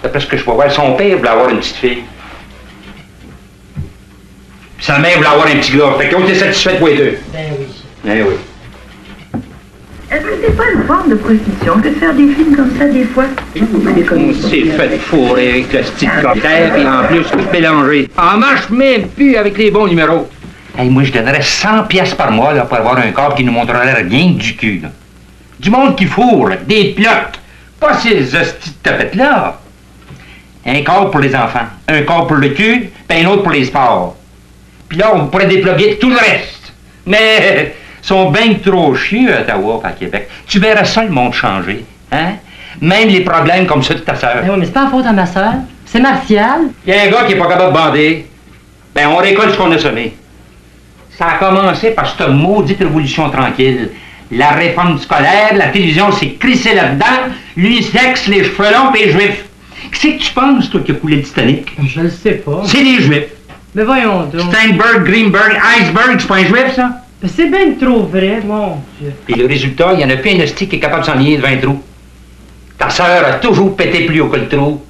D'après ce que je peux voir, son père voulait avoir une petite fille. Puis sa mère voulait avoir un petit gars. Fait qu'ils ont été satisfaits tous les deux. Ben oui. Eh oui. Est-ce que c'est pas une forme de prostitution que de faire des films comme ça des fois? On s'est fait fourrer avec le style cocktail, puis en plus, tout mélangé. En marche même plus avec les bons numéros. Hey, moi, je donnerais 100 pièces par mois là, pour avoir un corps qui nous montrerait rien que du cul. Là. Du monde qui fourre, là, des plottes. Pas ces hosties de tapettes-là. Un corps pour les enfants, un corps pour le cul, puis un autre pour les sports. Puis là, on pourrait déploguer tout le reste. Mais ils sont bien trop chieux à Ottawa, à Québec. Tu verras ça, le monde changer. Hein? Même les problèmes comme ceux de ta sœur. Ben oui, mais c'est pas la faute à ma sœur. C'est Martial. Il y a un gars qui est pas capable de bander. Ben, on récolte ce qu'on a semé. Ça a commencé par cette maudite révolution tranquille. La réforme scolaire, la télévision s'est crissée là-dedans, l'unisex, les cheveux longs et les juifs. Qu'est-ce que tu penses, toi, qui a coulé le Titanic? Je le sais pas. C'est les juifs. Mais voyons donc. Steinberg, Greenberg, Iceberg, c'est pas un juif, ça? C'est bien trop vrai, mon Dieu. Et le résultat, il y en a plus un hostie qui est capable de s'enligner devant un trou. Ta sœur a toujours pété plus haut que le trou.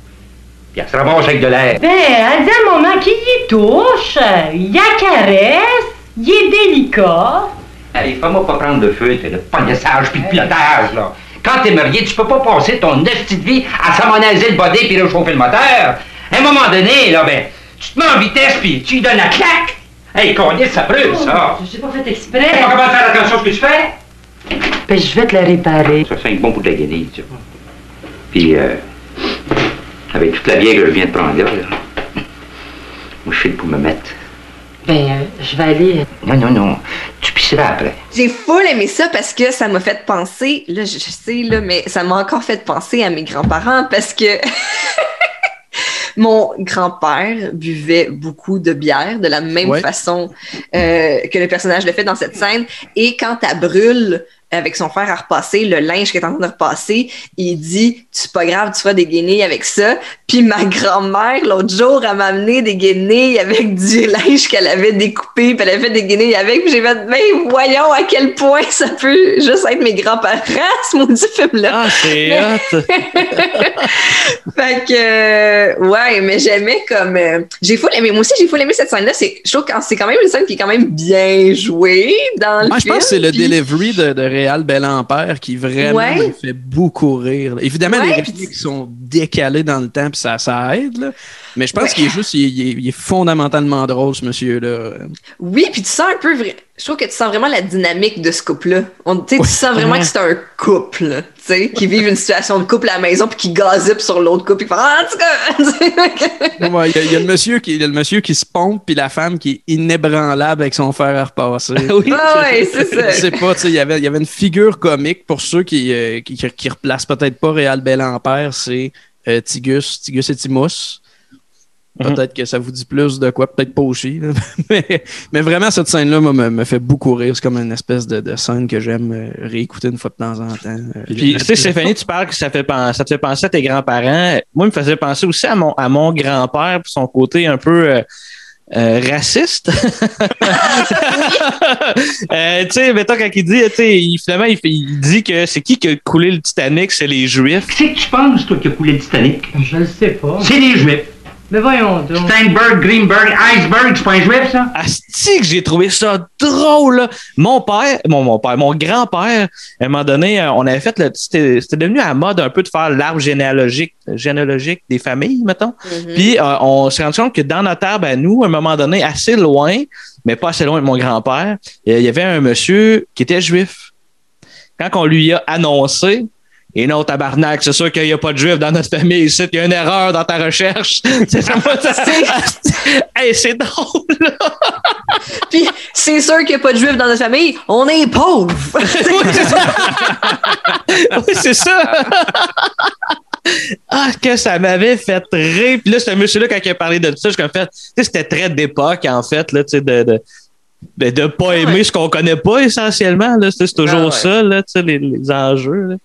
Puis elle se ramasse avec de l'air. Ben, elle dit à un moment qu'il y touche, il y a caresse, il est délicat. Hey, fais-moi pas prendre de feu, t'es le pognessage puis le pilotage, là. Quand t'es marié, tu peux pas passer ton esti de vie à samoniser le body puis réchauffer le moteur. À un moment donné, là, ben, tu te mets en vitesse puis tu lui donnes la claque. Hey, condis, ça brûle, ça. Je pas fait exprès. sais pas comment faire attention à ce que tu fais? Ben, je vais te la réparer. Ça fait un bon bout de la guenille, tu vois. Puis, euh, avec toute la bière que je viens de prendre là, là, moi, je file pour me mettre. Ben, euh, je vais aller. Non, non, non. Tu pisseras après. J'ai full aimé ça parce que ça m'a fait penser, là, je, je sais, là, mais ça m'a encore fait penser à mes grands-parents parce que mon grand-père buvait beaucoup de bière de la même Ouais. façon euh, que le personnage le fait dans cette scène. Et quand elle brûle avec son frère à repasser, le linge qu'elle est en train de repasser, il dit C'est pas grave, tu feras des guenilles avec ça. Puis ma grand-mère, l'autre jour, elle m'a amené des guenilles avec du linge qu'elle avait découpé, puis elle avait fait des guenilles avec. Puis j'ai fait Mais voyons à quel point ça peut juste être mes grands-parents, ce maudit film-là. Ah, c'est hot. fait que euh, ouais, mais j'aimais comme euh, j'ai aimé. Moi aussi j'ai full aimé cette scène là, c'est je trouve que c'est quand même une scène qui est quand même bien jouée dans le Moi, je pense que c'est le delivery de, de Réal Belampère qui vraiment Ouais. me fait beaucoup rire. Évidemment, Ouais, les répliques sont décalées dans le temps, puis ça, ça aide. là. Mais je pense Ouais. qu'il est juste, il, il est, il est fondamentalement drôle, ce monsieur-là. Oui, puis tu sens un peu vrai. Je trouve que tu sens vraiment la dynamique de ce couple-là. On- tu sais, Tu sens vraiment que c'est un couple, tu sais, qui vivent une situation de couple à la maison puis qui gossipent sur l'autre couple. Puis ah, en tout cas, Ouais, il, y a, il y a le monsieur qui, il y a le monsieur qui se pompe, puis la femme qui est inébranlable avec son fer à repasser. oui. Ah ouais, c'est ça. Je sais pas, tu sais, il y avait, il y avait une figure comique pour ceux qui, euh, qui, qui, qui replacent peut-être pas Réal Belampère, c'est euh, Tigus, Tigus et Timous. Peut-être que ça vous dit plus de quoi, peut-être pas aussi. mais, mais vraiment, cette scène-là moi, me, me fait beaucoup rire. C'est comme une espèce de, de scène que j'aime euh, réécouter une fois de temps en temps. Euh, Puis, tu sais, Stéphanie, tu parles que ça, fait penser, ça te fait penser à tes grands-parents. Moi, il me faisait penser aussi à mon, à mon grand-père, pour son côté un peu euh, euh, raciste. Euh, tu sais, mettons, quand il dit, tu sais, il- finalement, il dit que c'est qui qui a coulé le Titanic? C'est les Juifs. C'est que tu penses, toi, qui a coulé le Titanic? Je le sais pas. C'est les Juifs. Mais voyons donc. Steinberg, Greenberg, Iceberg, c'est pas un Juif, ça? Asti que j'ai trouvé ça drôle. là. Mon père, mon, mon père, mon grand-père, à un moment donné, euh, on avait fait le. C'était c'était devenu à la mode un peu de faire l'arbre généalogique, généalogique des familles, mettons. Puis euh, on s'est rendu compte que dans notre arbre à nous, à un moment donné, assez loin, mais pas assez loin de mon grand-père, il y avait un monsieur qui était juif. Quand on lui a annoncé, et non, tabarnak, c'est sûr qu'il n'y a pas de juif dans notre famille ici, il y a une erreur dans ta recherche. C'est ça. Hey, c'est drôle. Puis c'est sûr qu'il n'y a pas de juifs dans notre famille. On est pauvres. oui, c'est ça. ah, que ça m'avait fait rire. Puis là, ce monsieur-là, quand il a parlé de ça, je comme fait, c'était très d'époque, en fait, là, tu sais, de, de, de, de pas aimer ce qu'on connaît pas essentiellement, là. C'est toujours Ah ouais. ça, là, les, les enjeux, là.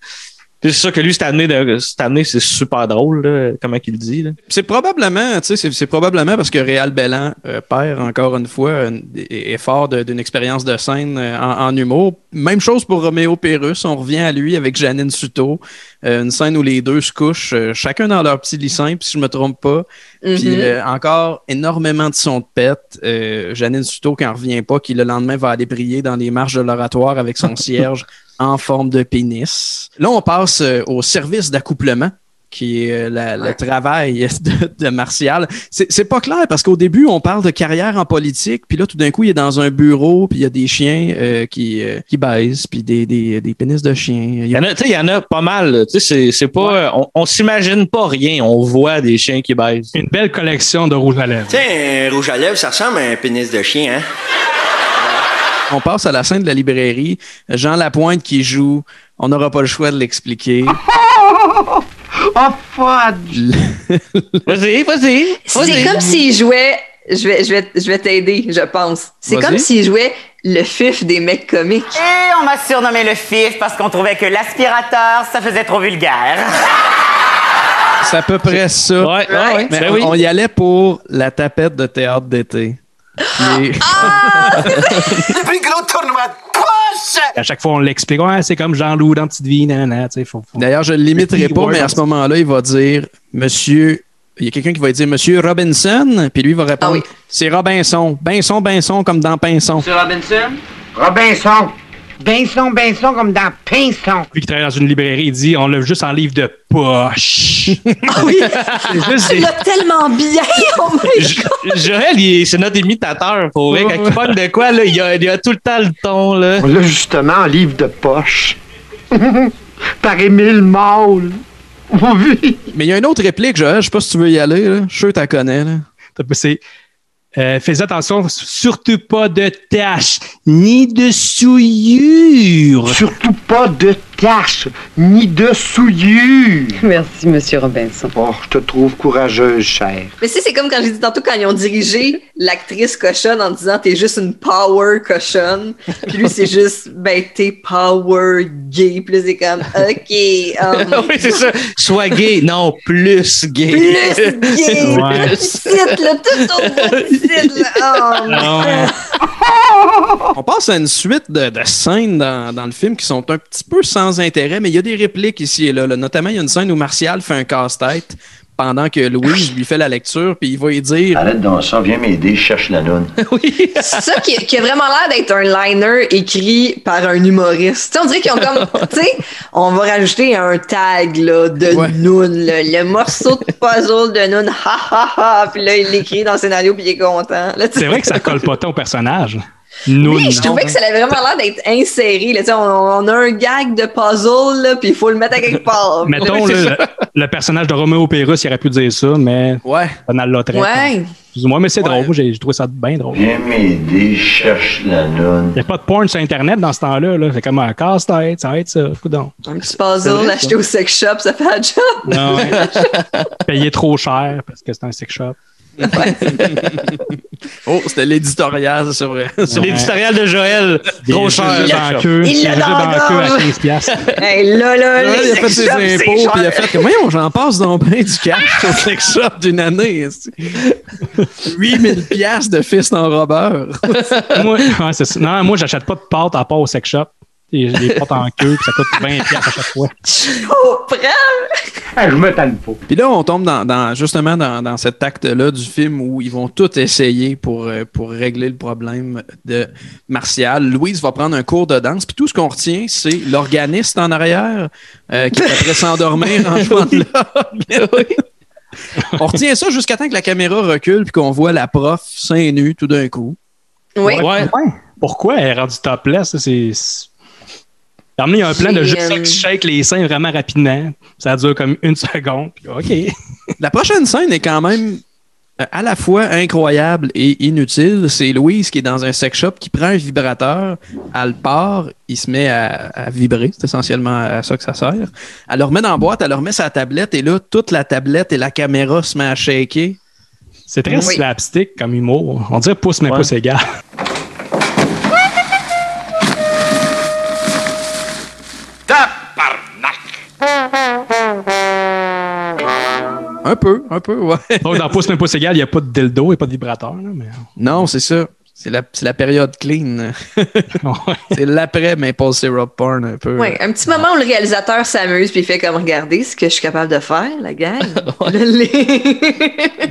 Puis c'est sûr que lui, c'est amené, de- c'est super drôle, là, comment qu'il dit, là. C'est probablement, tu sais, c'est- c'est probablement parce que Réal Bellan, euh, père, encore une fois, euh, est fort de- d'une expérience de scène euh, en, en humour. Même chose pour Roméo Pérus. On revient à lui avec Janine Suto. Euh, une scène où les deux se couchent, euh, chacun dans leur petit lit simple, si je me trompe pas. Puis Mhm. euh, encore énormément de sons de pète. Euh, Janine Suto qui en revient pas, qui le lendemain va aller prier dans les marches de l'oratoire avec son cierge en forme de pénis. Là, on passe euh, au service d'accouplement qui est euh, la- le travail de, de Martial. C'est pas clair parce qu'au début, on parle de carrière en politique, puis là, tout d'un coup, il est dans un bureau, puis il y a des chiens euh, qui, euh, qui baisent, puis des, des, des pénis de chiens. Il y en a, tu sais, il y en a pas mal, là. Tu sais, c'est- c'est pas, on, on s'imagine pas rien, on voit des chiens qui baissent. Une belle collection de rouge à lèvres. Tiens, un rouge à lèvres, ça ressemble à un pénis de chien, hein? On passe à la scène de la librairie. Jean Lapointe qui joue. On n'aura pas le choix de l'expliquer. Oh, fuck! Vas-y, vas-y. C'est comme s'il jouait. Je vais, je vais, je vais t'aider, je pense. C'est Vas-y. comme s'il jouait le fif des mecs comiques. Et on m'a surnommé le fif parce qu'on trouvait que l'aspirateur, ça faisait trop vulgaire. C'est à peu près ça. Ouais, ouais, ouais. Mais Ben on, oui. on y allait pour la tapette de théâtre d'été. Plus gros tournoi de poche! À chaque fois, on l'explique. Ouais, c'est comme Jean-Loup dans Petite Vie. nanana, faut- faut- D'ailleurs, je ne l'imiterai pas, mais à ce moment-là, il va dire Monsieur. Il y a quelqu'un qui va dire Monsieur Robinson, puis lui il va répondre C'est Robinson. Binson, Binson, comme dans Pinson. Robinson? Robinson. Benson, Benson, comme dans Pinson. Lui qui travaille dans une librairie, il dit on l'a juste en livre de poche. Ah oui, C'est juste tu l'as tellement bien. Oh my God. Joël, c'est notre imitateur, pour vrai. Quand il parle de quoi, là, il, a, il a tout le temps le ton. Là. Là, justement, en livre de poche. Par Émile Maul. Oui. Mais il y a une autre réplique, Joël, je sais pas si tu veux y aller. Là. Je suis sûr que tu la connais. Là. C'est euh, fais attention, surtout pas de taches ni de souillures. Surtout pas de taches ni de souillures. Merci, Monsieur Robinson. Oh, je te trouve courageuse, chère. Mais si c'est comme quand j'ai dit tantôt quand ils ont dirigé l'actrice cochonne en disant t'es juste une power cochonne. Puis lui c'est juste ben t'es power gay. Puis c'est comme ok. um, oui, c'est ça. Sois gay. Non, plus gay. Plus gay. Ouais. Cite là, tout au bout, cite là. Oh. On passe à une suite de, de scènes dans, dans le film qui sont un petit peu sans intérêt, mais il y a des répliques ici et là. là. Notamment, il y a une scène où Martial fait un casse-tête pendant que Louise lui fait la lecture, puis il va lui dire Arrête donc ça, viens m'aider, je cherche la noune. Ça qui, qui a vraiment l'air d'être un liner écrit par un humoriste. On dirait qu'ils ont comme, tu sais, on va rajouter un tag là, de Noon, là, le morceau de puzzle de Noon, ha ha ha, puis là il l'écrit dans le scénario puis il est content. C'est vrai que ça colle pas tant au personnage. Oui, je trouvais que ça avait vraiment l'air d'être inséré. Là, on, on a un gag de puzzle, là, puis il faut le mettre à quelque part. Mettons, le, le personnage de Roméo Pérus, il aurait pu dire ça, mais ouais. Donald Lautrec. Ouais. Moins, mais c'est drôle. Moi, j'ai trouvé ça bien drôle. Viens m'aider, cherche la. Il n'y a pas de porn sur Internet dans ce temps-là. Là. C'est comme un casse-tête, ça va être ça. Coudon. Un petit puzzle acheté au sex shop, ça fait un job. Non. Payer trop cher parce que c'est un sex shop. Oh, c'était l'éditorial, c'est vrai. C'est l'éditorial de Joël. Trop cher. Il l'a dans la queue. Dans dans à gorge. 15 piastres. Hey, là, là, Ouais, les il a fait ses impôts, puis il a fait que, voyons, j'en passe donc bien du cash au sex shop d'une année. esti. 8000 piastres de fist enrobeur. moi, ouais, c'est ça. Non, moi, j'achète pas de pâtes à part au sex shop. J'ai des pâtes en queue, puis ça coûte 20 piastres à chaque fois. Oh, prends! Ah, je me tanne pas. Puis là, on tombe dans, dans- justement dans, dans cet acte-là du film où ils vont tout essayer pour, euh, pour régler le problème de Martial. Louise va prendre un cours de danse. Puis tout ce qu'on retient, c'est l'organiste en arrière euh, qui est après s'endormir en jouant de l'orgue. On retient ça jusqu'à temps que la caméra recule puis qu'on voit la prof seins nus tout d'un coup. Oui. Ouais. Pourquoi elle est rendue topless? Il y a un plan de juste euh, shake les seins vraiment rapidement. Ça dure comme une seconde. puis OK. La prochaine scène est quand même euh, à la fois incroyable et inutile. C'est Louise qui est dans un sex shop qui prend un vibrateur, elle le part, il se met à, à vibrer. C'est essentiellement à ça que ça sert. Elle le remet dans la boîte, elle le remet la tablette et là, toute la tablette et la caméra se met à shaker. C'est très Oui. slapstick comme humour. On dirait pouce, mais pouce égal. Un peu, un peu, ouais. Donc, dans pouce, mais pouce égal, il n'y a pas de dildo et pas de vibrateur. là, mais... Non, c'est ça. C'est la, c'est la période clean. c'est l'après Maple Syrup Porn un peu. Ouais, un petit moment où le réalisateur s'amuse puis il fait comme regarder ce que je suis capable de faire, la gang.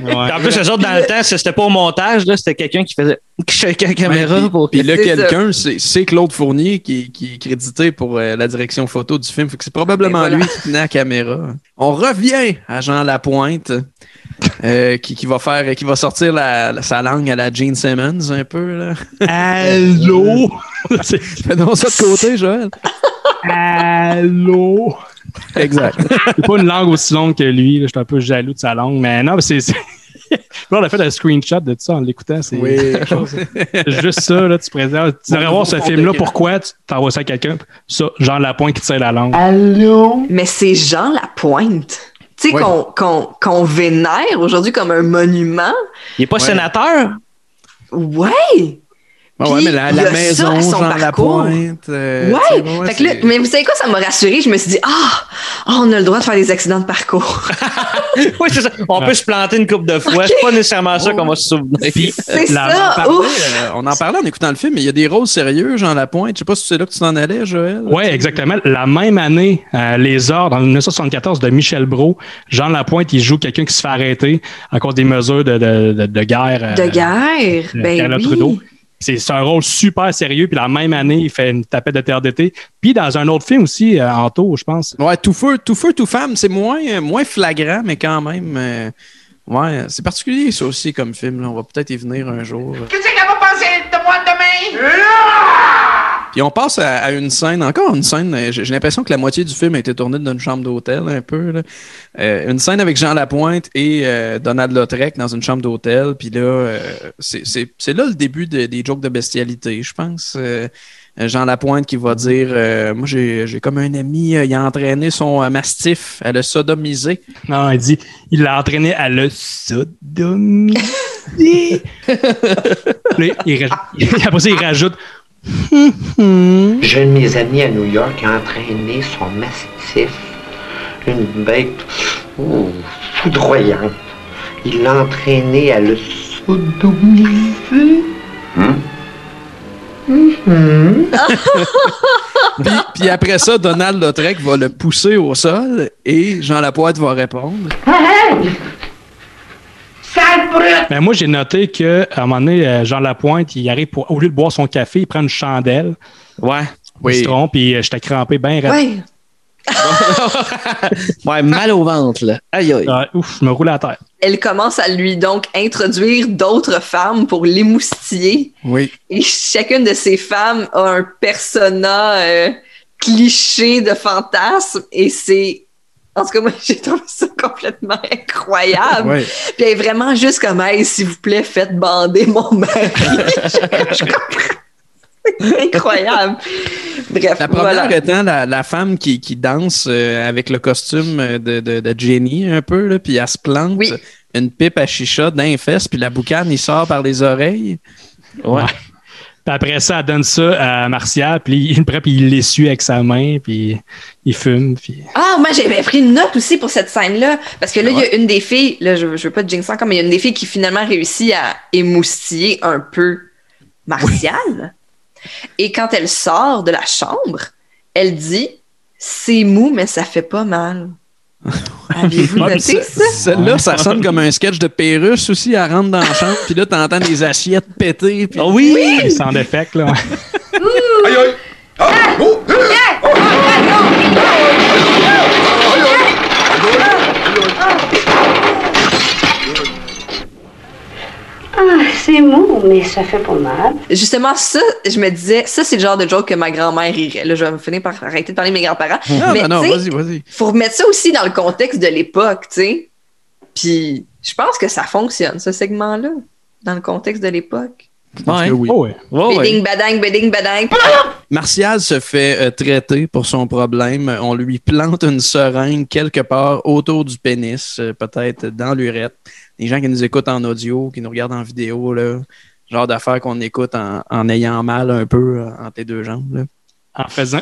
En plus, eux autres, dans le temps, c'était pas au montage, là, c'était quelqu'un qui faisait la caméra pour. Puis là, quelqu'un, c'est c'est Claude Fournier qui, qui est crédité pour euh, la direction photo du film. Fait que c'est probablement voilà. lui qui tenait la caméra. On revient à Jean Lapointe, euh, qui, qui va faire, qui va sortir la, la- sa langue à la Gene Simmons un peu. Là. Allô? Fais donc ça de côté, Joël. Allô? Exact. C'est pas une langue aussi longue que lui. là. Je suis un peu jaloux de sa langue. Mais non, mais c'est. on a fait un screenshot de ça en l'écoutant. C'est Oui. c'est juste ça. Là, tu présentes. Tu devrais voir ce film-là. Pourquoi tu t'envoies ça à quelqu'un? Ça, Jean Lapointe qui serre la langue. Allô? Mais c'est Jean Lapointe. Tu sais, Ouais. qu'on vénère aujourd'hui comme un monument. Il est pas Ouais. sénateur? Ouais! Ah ouais, Puis, mais la, la ça maison, Jean parcours. Lapointe. euh, ouais! fait que là, mais vous savez quoi, ça m'a rassuré. Je me suis dit, ah, ah, on a le droit de faire des accidents de parcours. oui, c'est ça. On peut se planter une coupe de fois. C'est pas nécessairement ça qu'on va se souvenir. C'est La- ça, on, en parlait, euh, on en parlait en écoutant le film, mais il y a des rôles sérieux, Jean Lapointe. Je sais pas si c'est là que tu t'en allais, Joël. Oui, exactement. La même année, euh, Les Heures, dans 1974, de Michel Brault, Jean Lapointe, il joue quelqu'un qui se fait arrêter à cause des mesures de, de, de, de guerre. euh, De guerre? de Ben oui. Trudeau. C'est un rôle super sérieux. Puis la même année, il fait une tapette de terre d'été. Puis dans un autre film aussi, euh, Anto, je pense. Ouais, tout feu, tout feu, tout femme, c'est moins, euh, moins flagrant, mais quand même. euh, ouais, c'est particulier ça aussi comme film. là. On va peut-être y venir un jour. Qu'est-ce qu'elle va penser de moi demain? Puis on passe à, à une scène, encore une scène, euh, j'ai l'impression que la moitié du film a été tournée dans une chambre d'hôtel un peu. là. Euh, une scène avec Jean Lapointe et euh, Donald Lautrec dans une chambre d'hôtel. Puis là, euh, c'est- là le début de- des jokes de bestialité, je pense. Jean Lapointe qui va dire euh, Moi, j'ai comme un ami, euh, il a entraîné son euh, mastif à le sodomiser. Non, il dit il l'a entraîné à le sodomiser. Là, il rajoute- après ça, il rajoute J'ai un de mes amis à New York qui a entraîné son mastif, une bête oh, foudroyante. Il l'a entraîné à le sodomiser. Mhm. puis, puis après ça, Donald Lautrec va le pousser au sol et Jean Lapointe va répondre. Hey! Sale brute! Ben, moi, j'ai noté qu'à un moment donné, euh, Jean Lapointe, il arrive pour, au lieu de boire son café, il prend une chandelle. Ouais. Il se trompe, puis euh, j'étais crampé bien raide. Ouais. Ouais, mal au ventre, là. Aïe, aïe. Ouais, ouf, je me roule à terre. Elle commence à lui donc introduire d'autres femmes pour l'émoustiller. Oui. Et chacune de ces femmes a un persona euh, cliché de fantasme et c'est. En tout cas, moi, j'ai trouvé ça complètement incroyable. Ouais. Puis elle est vraiment juste comme, hey, s'il vous plaît, faites bander mon mari. Je- je comprends. Incroyable. Bref, La première voilà. étant la, la femme qui, qui danse euh, avec le costume de, de, de Jenny un peu, là, puis elle se plante une pipe à chicha d'un fesse, puis la boucane, il sort par les oreilles. Ouais. Puis après ça, elle donne ça à Martial, puis il, puis il l'essuie avec sa main, puis il fume. Puis... Ah, moi, j'avais pris une note aussi pour cette scène-là. Parce que là, il y a une des filles, là, je, je veux pas te jinxer encore, mais il y a une des filles qui finalement réussit à émoustiller un peu Martial. Et quand elle sort de la chambre, elle dit C'est mou, mais ça fait pas mal. Aviez-vous Ouais, noté ça? Celle-là, ça sonne comme un sketch de Pérus aussi. Elle rentre dans la chambre, puis là, t'entends des assiettes péter. puis- Oui! Sans défect, là. ouais. Aïe aïe! Ah, c'est mou, mais ça fait pas mal. Justement, ça, je me disais, ça, c'est le genre de joke que ma grand-mère rirait. Là, je vais finir par arrêter de parler de mes grands-parents. Non, mais non, vas-y, vas-y. faut remettre ça aussi dans le contexte de l'époque, tu sais. Puis, je pense que ça fonctionne, ce segment-là, dans le contexte de l'époque. Ouais. Oui. Oh, ouais. Béding, badang, béding, badang. Martial se fait euh, traiter pour son problème. On lui plante une seringue quelque part autour du pénis, euh, peut-être dans l'urette. Les gens qui nous écoutent en audio, qui nous regardent en vidéo, là, genre d'affaires qu'on écoute en, en ayant mal un peu euh, entre les deux jambes. là. En faisant.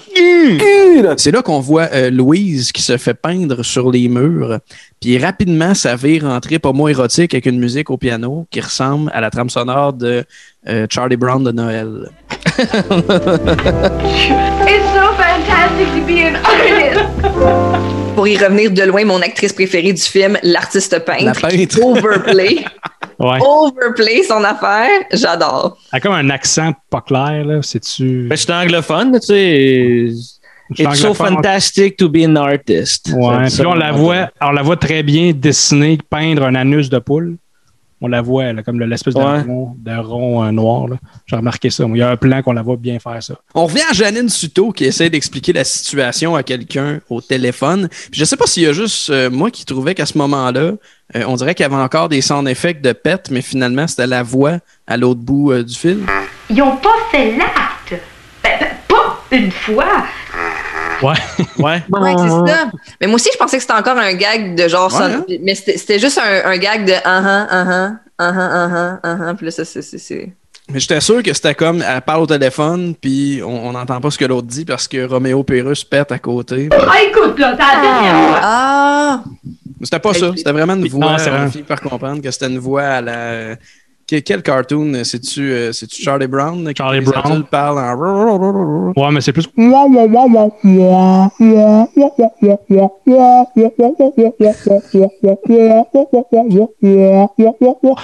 C'est là qu'on voit euh, Louise qui se fait peindre sur les murs. Puis rapidement, ça vire en trip homo érotique avec une musique au piano qui ressemble à la trame sonore de euh, Charlie Brown de Noël. It's so fantastic to be an artist! Pour y revenir de loin, mon actrice préférée du film, l'artiste peintre, La peintre. overplay. Ouais. overplay son affaire. J'adore. Elle a comme un accent pas clair, là. C'est-tu. Ben, je suis anglophone, tu sais. It's so fantastic to be an artist. Ouais. Puis on la voit, on la voit très bien dessiner, peindre un anus de poule. On la voit, là, comme le- l'espèce de rond, de rond euh, noir. là. J'ai remarqué ça. Il y a un plan qu'on la voit bien faire ça. On revient à Janine Suto qui essaie d'expliquer la situation à quelqu'un au téléphone. Puis je sais pas s'il y a juste euh, moi qui trouvais qu'à ce moment-là, euh, on dirait qu'il y avait encore des sound effects de pète, mais finalement c'était la voix à l'autre bout euh, du film. Ils ont pas fait l'acte. Ben, ben, pas une fois. Ouais. ouais. Mais moi aussi, je pensais que c'était encore un gag de genre. Ouais, ça. Hein. Mais c'était juste un, gag de uh -huh, uh -huh, uh -huh, uh -huh, Puis là, ça, c'est. Mais j'étais sûr que c'était comme elle parle au téléphone, puis on n'entend pas ce que l'autre dit parce que Roméo Pérus pète à côté. Ah, écoute, là, t'as la Ah! Hein. C'était pas ça. C'était vraiment une voix. Non, c'est euh, par comprendre que c'était une voix à la quel cartoon? euh, C'est-tu euh, Charlie Brown? qui Charlie les Brown. parlent en... Ouais, mais c'est plus.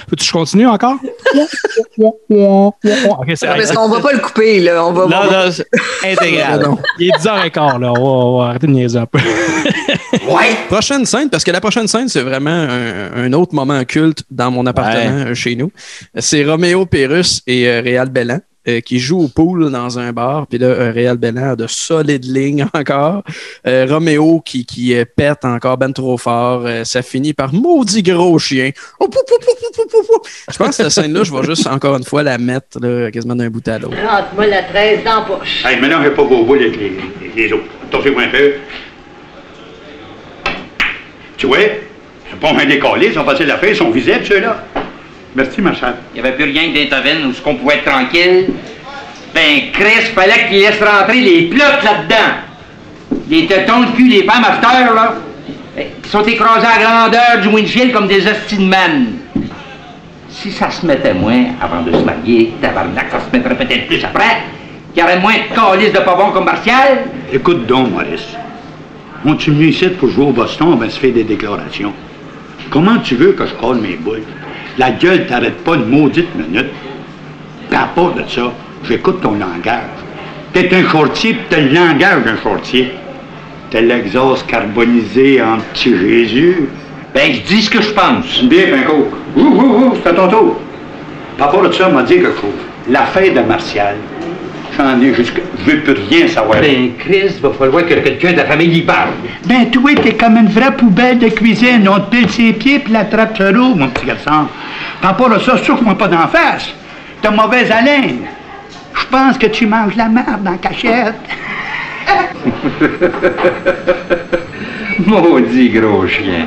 Peux-tu je continue encore? Ok, c'est- Parce qu'on va pas le couper, là. On va, intégral. Il est 10h15, là. On va, on va arrêter de niaiser un peu. Prochaine scène, parce que la prochaine scène, c'est vraiment un, un autre moment culte dans mon appartement chez nous. C'est Roméo Pérus et euh, Réal Bellan. euh, qui jouent au pool dans un bar, puis là, euh, Réal Bellan a de solides lignes encore. Euh, Roméo qui, qui euh, pète encore ben trop fort. Euh, ça finit par maudit gros chien. Oh, pou, pou, pou, pou, pou, pou, pou. Je pense que cette scène-là, je vais juste encore une fois la mettre là, quasiment d'un bout à l'autre. Rentre-moi la 13 dans la poche. Hey, mélangez pas vos boules avec les, les, les autres. Attention un peu. Tu vois, c'est pas un décollé, ils ont passé la feuille, ils sont visibles, ceux-là. Merci, Marshall. Il n'y avait plus rien que d'Intoven où ce qu'on pouvait être tranquille. Ben, Chris, fallait qu'il laisse rentrer les plots là-dedans. Les tétons, le cul, les femmes after, là. ben, Ils sont écrasés à grandeur du windshield comme des de man. Si ça se mettait moins avant de se marier, tabarnak, ça se mettrait peut-être plus après. Il y aurait moins de calices de pavons comme Martial. Écoute donc, Maurice. On tu venu ici pour jouer au Boston, on va se faire des déclarations. Comment tu veux que je colle mes boules? La gueule t'arrête pas une maudite minute. Puis à part de ça, j'écoute ton langage. T'es un shortier, pis t'as le langage d'un shortier. T'as l'exhaust carbonisé en petit Jésus. Ben, je dis ce que je pense. Bien, Pinco. Ouh, ouh, ouh, c'est à ton tour. Par rapport à ça, on m'a dit quelque chose. L'affaire de Martial, j'en ai jusque... Je veux plus rien savoir. Ben, Chris, va falloir que quelqu'un de la famille y parle. Ben, toi, t'es comme une vraie poubelle de cuisine. On te pile ses pieds puis la trappe sur l'eau, mon petit garçon. Par rapport à ça, souffle-moi pas d'en face. T'as mauvaise haleine. Je pense que tu manges la merde en cachette. Maudit gros chien.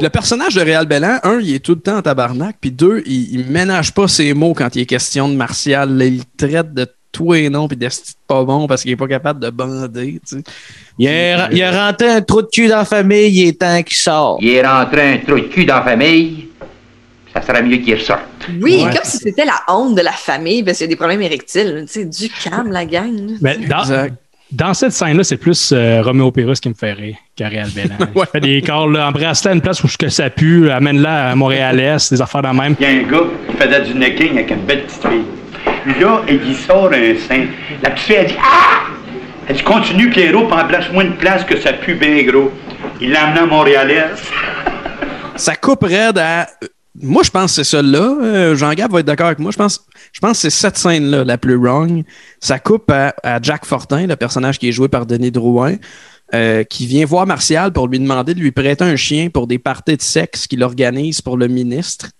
Le personnage de Réal Bellan, un, il est tout le temps en tabarnak, puis deux, il, il ménage pas ses mots quand il est question de Martial. Là, il traite de tout et non, puis de pas bon parce qu'il est pas capable de bander. Tu sais. Il a, il a rentré un trou de cul dans la famille, il est temps qu'il sort. Il est rentré un trou de cul dans la famille. Ça serait mieux qu'il ressorte. Oui, Ouais. comme si c'était la honte de la famille parce qu'il y a des problèmes érectiles. Tu sais, du calme, la gang. là. Ben, dans, dans cette scène-là, c'est plus euh, Roméo Pérus qui me fait rire que Réal Bellan. Il fait des corps, là, embrasse-la à une place où que ça pue, amène-la à Montréal-Est, des affaires de même. Il y a un gars qui faisait du necking avec une belle petite fille. Là, il sort un sein. La petite fille, elle dit Ah Elle dit Continue, Pierrot, puis en place-moi une place que ça pue bien gros. Il l'a amené à Montréal-Est. Ça coupe raide à. Moi, je pense que c'est celle-là. Euh, Jean-Gab va être d'accord avec moi. Je pense, je pense que c'est cette scène-là la plus wrong. Ça coupe à, à Jack Fortin, le personnage qui est joué par Denis Drouin, euh, qui vient voir Martial pour lui demander de lui prêter un chien pour des parties de sexe qu'il organise pour le ministre.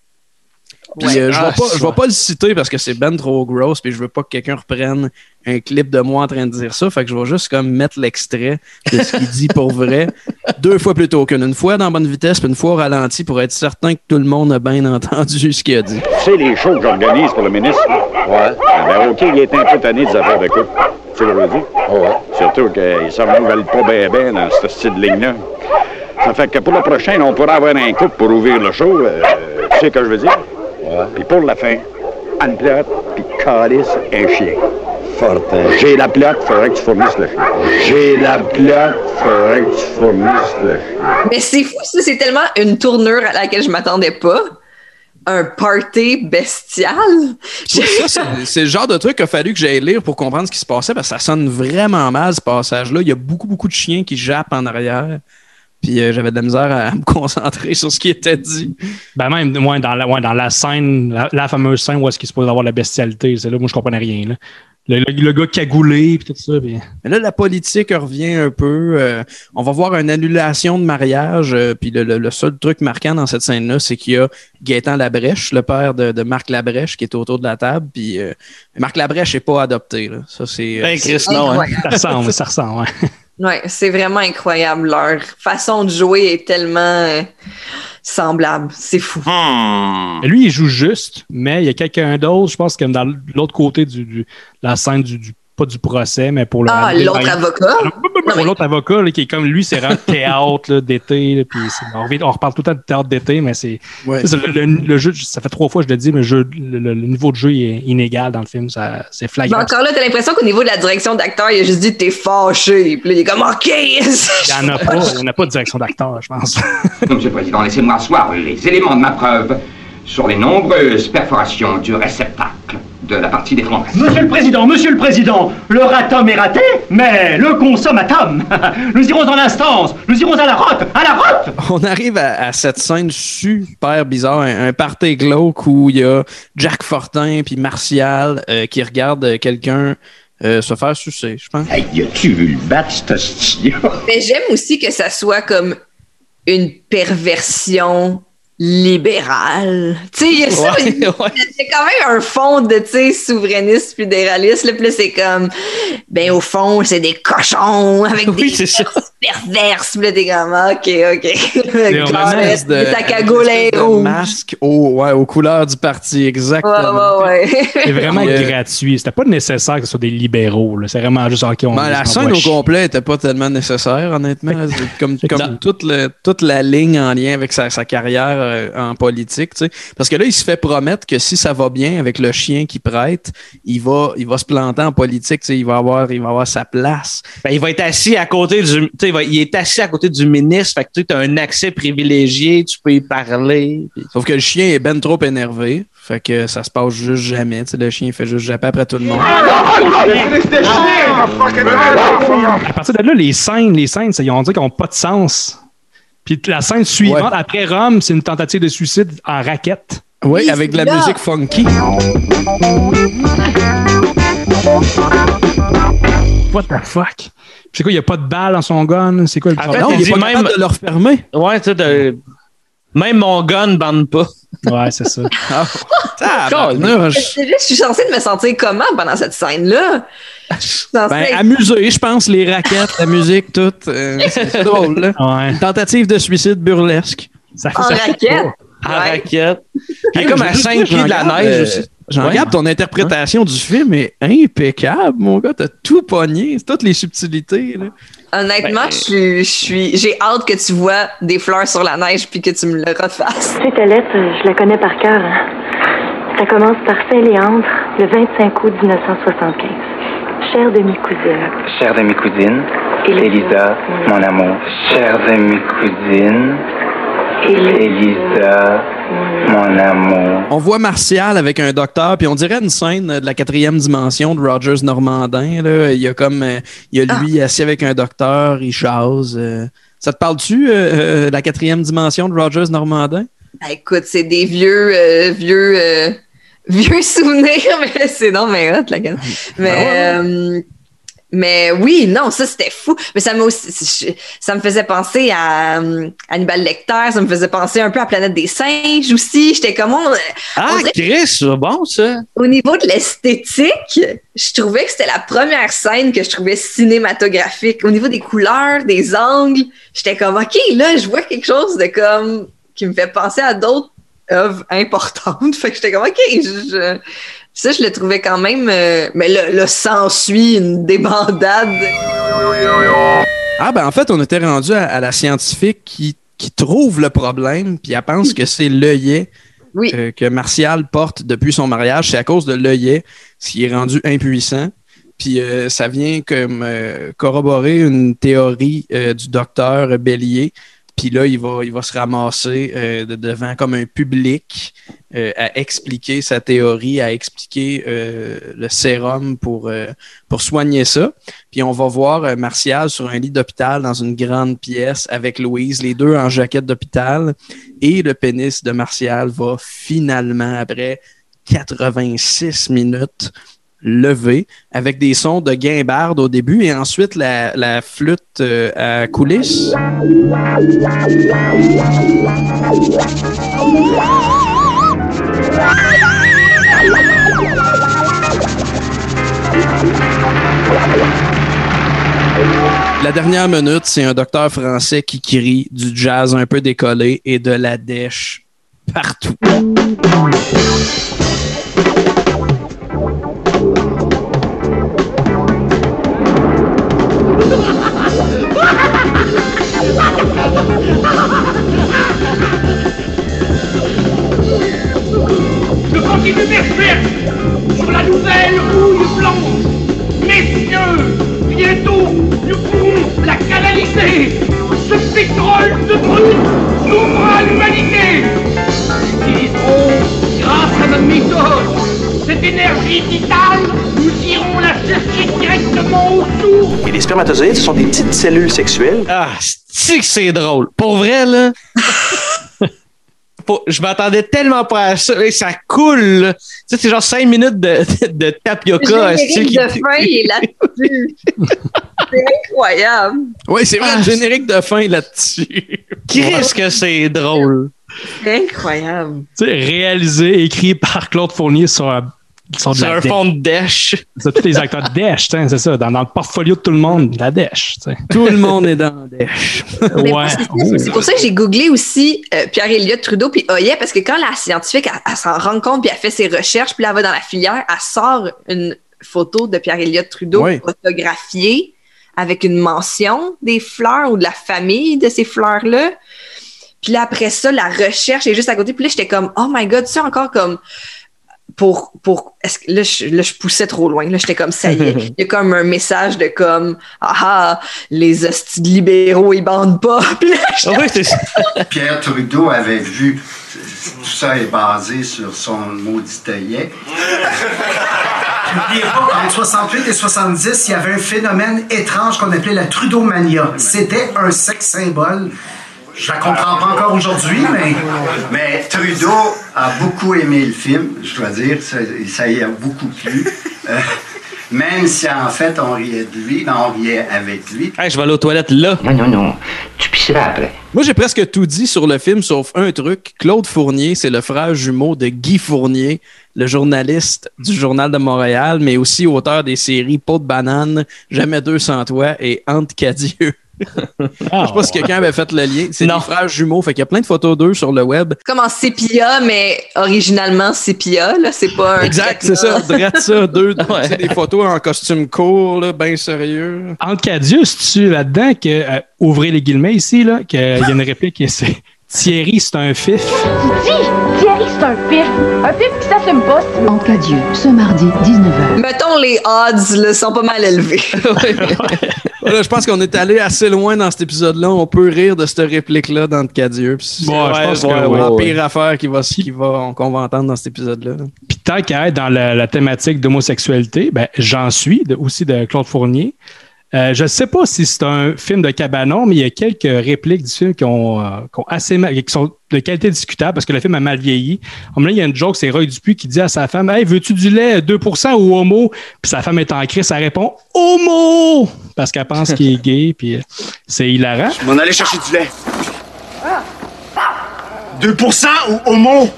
Puis Ouais. euh, je ne Ah, vais, pas- je ça. vais pas le citer parce que c'est ben trop gross, puis je veux pas que quelqu'un reprenne un clip de moi en train de dire ça. Fait que je vais juste comme mettre l'extrait de ce qu'il dit pour vrai deux fois plutôt qu'une. Une fois dans bonne vitesse, puis une fois au ralenti pour être certain que tout le monde a bien entendu ce qu'il a dit. Tu sais, les shows que j'organise pour le ministre? Ouais. Ben, OK, il est un peu tanné des affaires de couple. Tu sais ce que je veux dire? Ouais. Surtout qu'ils s'en veulent pas bien, dans ce style de ligne-là. Ça fait que pour le prochain, on pourra avoir un couple pour ouvrir le show. euh, tu sais ce que je veux dire? Ouais. Puis pour la fin, une plate, puis calice, un chien. J'ai la plate, faudrait que tu fournisses le chien. J'ai la plate, faudrait que tu fournisses le chien. Mais c'est fou, ça. C'est tellement une tournure à laquelle je m'attendais pas. Un party bestial. C'est- le genre de truc qu'il a fallu que j'aille lire pour comprendre ce qui se passait parce que ça sonne vraiment mal ce passage-là. Il y a beaucoup, beaucoup de chiens qui jappent en arrière. Puis euh, j'avais de la misère à me concentrer sur ce qui était dit. Ben même, ouais, dans, la, ouais, dans la scène, la, la fameuse scène où est-ce qu'il se pose avoir la bestialité, c'est là, moi, je comprenais rien. Là. Le, le- le gars cagoulé, puis tout ça. Puis... Mais là, la politique revient un peu. euh, on va voir une annulation de mariage. euh, puis le, le- le seul truc marquant dans cette scène-là, c'est qu'il y a Gaétan Labrèche, le père de, de Marc Labrèche, qui est autour de la table. Puis euh, Marc Labrèche n'est pas adopté. Là. Ça, c'est. euh, Ben, Chris, non. hein. Ça ressemble, ça ressemble, ouais. Ouais, c'est vraiment incroyable. Leur façon de jouer est tellement euh, semblable. C'est fou. Mais Lui, il joue juste, mais il y a quelqu'un d'autre, je pense que dans l'autre côté du, du- la scène du, du- pas du procès, mais pour le. Ah, l'autre avocat? Pour l'autre avocat, là, qui est comme lui, c'est vraiment théâtre d'été. on, on reparle tout le temps de théâtre d'été, mais c'est Ouais. le, le- le jeu. Ça fait trois fois que je le dis, mais le, jeu, le, le- le niveau de jeu est inégal dans le film. Ça, c'est Mais flagrant. encore là, t'as l'impression qu'au niveau de la direction d'acteur, il a juste dit t'es fâché. Puis là, il est comme OK. Il n'y en a pas. Il n'y en a pas de direction d'acteur, je pense. Monsieur le Président, laissez-moi asseoir les éléments de ma preuve sur les nombreuses perforations du réceptacle de la partie des flancs. Monsieur le Président, Monsieur le Président, le ratum est raté, mais le consommatum. Nous irons dans l'instance, nous irons à la rote, à la rote On arrive à, à cette scène super bizarre, un, un party glauque où il y a Jack Fortin puis Martial euh, qui regardent quelqu'un euh, se faire sucer, je pense. Hey, as-tu vu le battre, ce hostie-là? Mais j'aime aussi que ça soit comme une perversion libérale. Tu sais, il y a ça, Ouais, il y a quand même un fond de, tu sais, souverainiste fédéraliste. Là, puis là, c'est comme, ben, au fond, c'est des cochons avec des perverses. Puis là, t'es comme, OK, OK. Carrette, de, cagoule est rouge. masque au, ouais, aux couleurs du parti, exactement. Ouais, ouais, ouais. C'est vraiment euh, gratuit. C'était pas nécessaire que ce soit des libéraux. là. C'est vraiment juste OK. On Ben, la scène au complet n'était pas tellement nécessaire, honnêtement. Comme comme toute, le- toute la ligne en lien avec sa, sa carrière en politique. tu sais. Parce que là, il se fait promettre que si ça va bien avec le chien qui prête, il va, il va se planter en politique. tu sais, Il va, avoir, il va avoir sa place. Ben, il va être assis à côté du. tu sais, Il, va- il est assis à côté du ministre. Fait que tu as un accès privilégié, tu peux y parler. Sauf que le chien est ben trop énervé. Fait que ça se passe juste jamais. tu sais, le chien fait juste japper après tout le monde. À partir de là, les scènes, les scènes, ça, ils ont dit qu'ils n'ont pas de sens. Puis la scène suivante, après Rome, c'est une tentative de suicide en raquette. Oui, avec de la là. musique funky. What the fuck? C'est quoi, il n'y a pas de balle dans son gun? C'est quoi le En problème? fait, il dit même de le refermer. Ouais, tu sais, de- même mon gun ne bande pas. Ouais, c'est ça. Juste, je suis censée de me sentir comment pendant cette scène-là? Ben, amusé, je pense, les raquettes, la musique, tout. euh, c'est drôle, là. Tentative de suicide burlesque. Ça En raquette? En raquette. Hey, comme à veux juste 5 dire, pieds de la neige euh, aussi. Jean-Gab, ton interprétation du film est impeccable, mon gars. T'as tout pogné. C'est toutes les subtilités, là. Honnêtement, Ben, je suis, je suis, j'ai hâte que tu vois des fleurs sur la neige puis que tu me le refasses. Tu sais, ta lettre, je la connais par cœur. hein. Ça commence par Saint-Léandre, le 25 août 1975. Chère demi-cousine, Chère demi-cousine, Elisa, mon amour. Chère demi-cousine, Elisa, mon amour. On voit Martial avec un docteur, puis on dirait une scène de la quatrième dimension de Rogers Normandin. Là. Il y a comme euh, il y a lui assis avec un docteur, il chase. euh. Ça te parle-tu, euh, euh, la quatrième dimension de Rogers Normandin? Ah, écoute, c'est des vieux, euh, vieux, euh, vieux souvenirs, mais c'est non, mais hot, la gueule. Mais, euh, mais oui, non, ça c'était fou. Mais ça aussi, ça me faisait penser à euh, Hannibal Lecter, ça me faisait penser un peu à Planète des singes aussi. J'étais comme, on, Ah, on Chris, bon, ça. au niveau de l'esthétique, je trouvais que c'était la première scène que je trouvais cinématographique. Au niveau des couleurs, des angles, j'étais comme, OK, là, je vois quelque chose de comme, qui me fait penser à d'autres œuvres importantes. Fait que j'étais comme, OK, je, je- ça, je le trouvais quand même, euh, mais là, là s'ensuit une débandade. Ah, ben en fait, on était rendu à, à la scientifique qui, qui trouve le problème, puis elle pense que c'est l'œillet euh, que Martial porte depuis son mariage. C'est à cause de l'œillet, ce qui est rendu impuissant. Puis euh, ça vient comme corroborer une théorie du docteur Bélier. Puis là, il va, il va se ramasser euh, de- devant comme un public euh, à expliquer sa théorie, à expliquer euh, le sérum pour, euh, pour soigner ça. Puis on va voir euh, Martial sur un lit d'hôpital dans une grande pièce avec Louise, les deux en jaquette d'hôpital. Et le pénis de Martial va finalement, après 86 minutes, lever avec des sons de guimbarde au début et ensuite la, la flûte euh, à coulisses. La dernière minute, c'est un docteur français qui crie du jazz un peu décollé et de la dèche partout. Je continue perplexe sur la nouvelle houille blanche. Messieurs, bientôt nous pourrons la canaliser. Ce pétrole de brut sauvera l'humanité. Grâce à méthode énergie vitale, nous irons la chercher directement autour. Et les spermatozoïdes, ce sont des petites cellules sexuelles. Ah, c'est que c'est drôle? Pour vrai, là? Je m'attendais tellement pas à ça. Et ça coule. là. Tu sais, c'est genre 5 minutes de, de, de tapioca. Le générique qui- de fin est là-dessus. c'est incroyable. Oui, c'est vrai, le générique de fin là-dessus. Qu'est-ce que c'est drôle? C'est incroyable. Tu sais, réalisé, écrit par Claude Fournier sur, un- sur la un dèche. fond de dèche. C'est tous les acteurs de Dash, c'est ça. Dans, dans le portfolio de tout le monde, la sais. Tout le monde est dans Dash. Mais Ouais. c'est- pour ça que j'ai googlé aussi euh, Pierre-Éliott Trudeau puis Oyet, parce que quand la scientifique, elle, elle s'en rend compte puis elle fait ses recherches, puis là, elle va dans la filière, elle sort une photo de Pierre-Éliott Trudeau Oui. photographiée avec une mention des fleurs ou de la famille de ces fleurs-là. Puis là, après ça, la recherche est juste à côté. Puis là, j'étais comme, oh my God, tu sais, encore comme pour pour est-ce que là je, là je poussais trop loin là j'étais comme ça y est il y a comme un message de comme ah ah les hosties libéraux ils bandent pas puis là, j'étais- Pierre Trudeau avait vu, tout ça est basé sur son maudit œillet. Qu'entre 68 et 70, il y avait un phénomène étrange qu'on appelait la Trudeau-mania. C'était un sexe symbole. Je la comprends pas encore aujourd'hui, mais, mais Trudeau a beaucoup aimé le film, je dois dire. Ça, ça y a beaucoup plu. Euh, même si en fait on riait de lui, ben, on riait avec lui. Hey, je vais aller aux toilettes là. Non, non, non. Tu pisseras après. Moi, j'ai presque tout dit sur le film, sauf un truc. Claude Fournier, c'est le frère jumeau de Guy Fournier, le journaliste du Journal de Montréal, mais aussi auteur des séries Peau de banane, Jamais deux sans toi et Ante Cadieux. Je sais pas si quelqu'un avait fait le lien. C'est des frères jumeaux, fait qu'il y a plein de photos d'eux sur le web. comme en sépia mais originalement sépia là c'est pas un Exact, c'est ça. Drette ça, deux, c'est des photos en costume court, là, bien sérieux. Entre Cadieux, c'est-tu là-dedans que, euh, ouvrez les guillemets ici, là, qu'il y a une réplique c'est Thierry, c'est un fif. Dis, Thierry, c'est un pif. Un pif qui s'assume pas. En cas Dieu, ce mardi, 19h. mettons les odds là, sont pas mal élevés Voilà, je pense qu'on est allé assez loin dans cet épisode-là. On peut rire de cette réplique-là dans le. Puis C'est Ouais, je pense que la pire ouais. affaire qui va, qui va, qu'on va entendre dans cet épisode-là. Puis tant qu'à être dans la, la thématique d'homosexualité, ben, j'en suis, de- aussi de Claude Fournier. Euh, je ne sais pas si c'est un film de cabanon, mais il y a quelques répliques du film qui ont, euh, qui ont assez mal- qui sont de qualité discutable parce que le film a mal vieilli. Comme là, il y a une joke, c'est Roy Dupuis qui dit à sa femme Hey, veux-tu du lait 2% ou homo? Puis sa femme est en crise, elle répond Homo Parce qu'elle pense qu'il est gay, puis euh, c'est hilarant. Je m'en allais chercher du lait. 2% ou homo?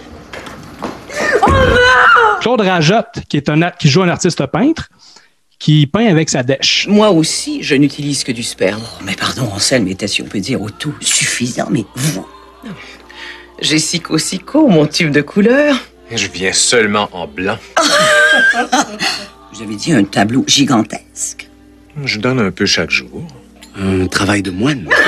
Claude Rajotte, qui, est un, qui joue un artiste peintre, qui peint avec sa dèche. Moi aussi, je n'utilise que du sperme. mais pardon, Anselme était, si on peut dire, au tout suffisant, mais vous... J'ai sico sico, mon tube de couleur. Je viens seulement en blanc. Vous avez dit un tableau gigantesque. Je donne un peu chaque jour. Un travail de moine.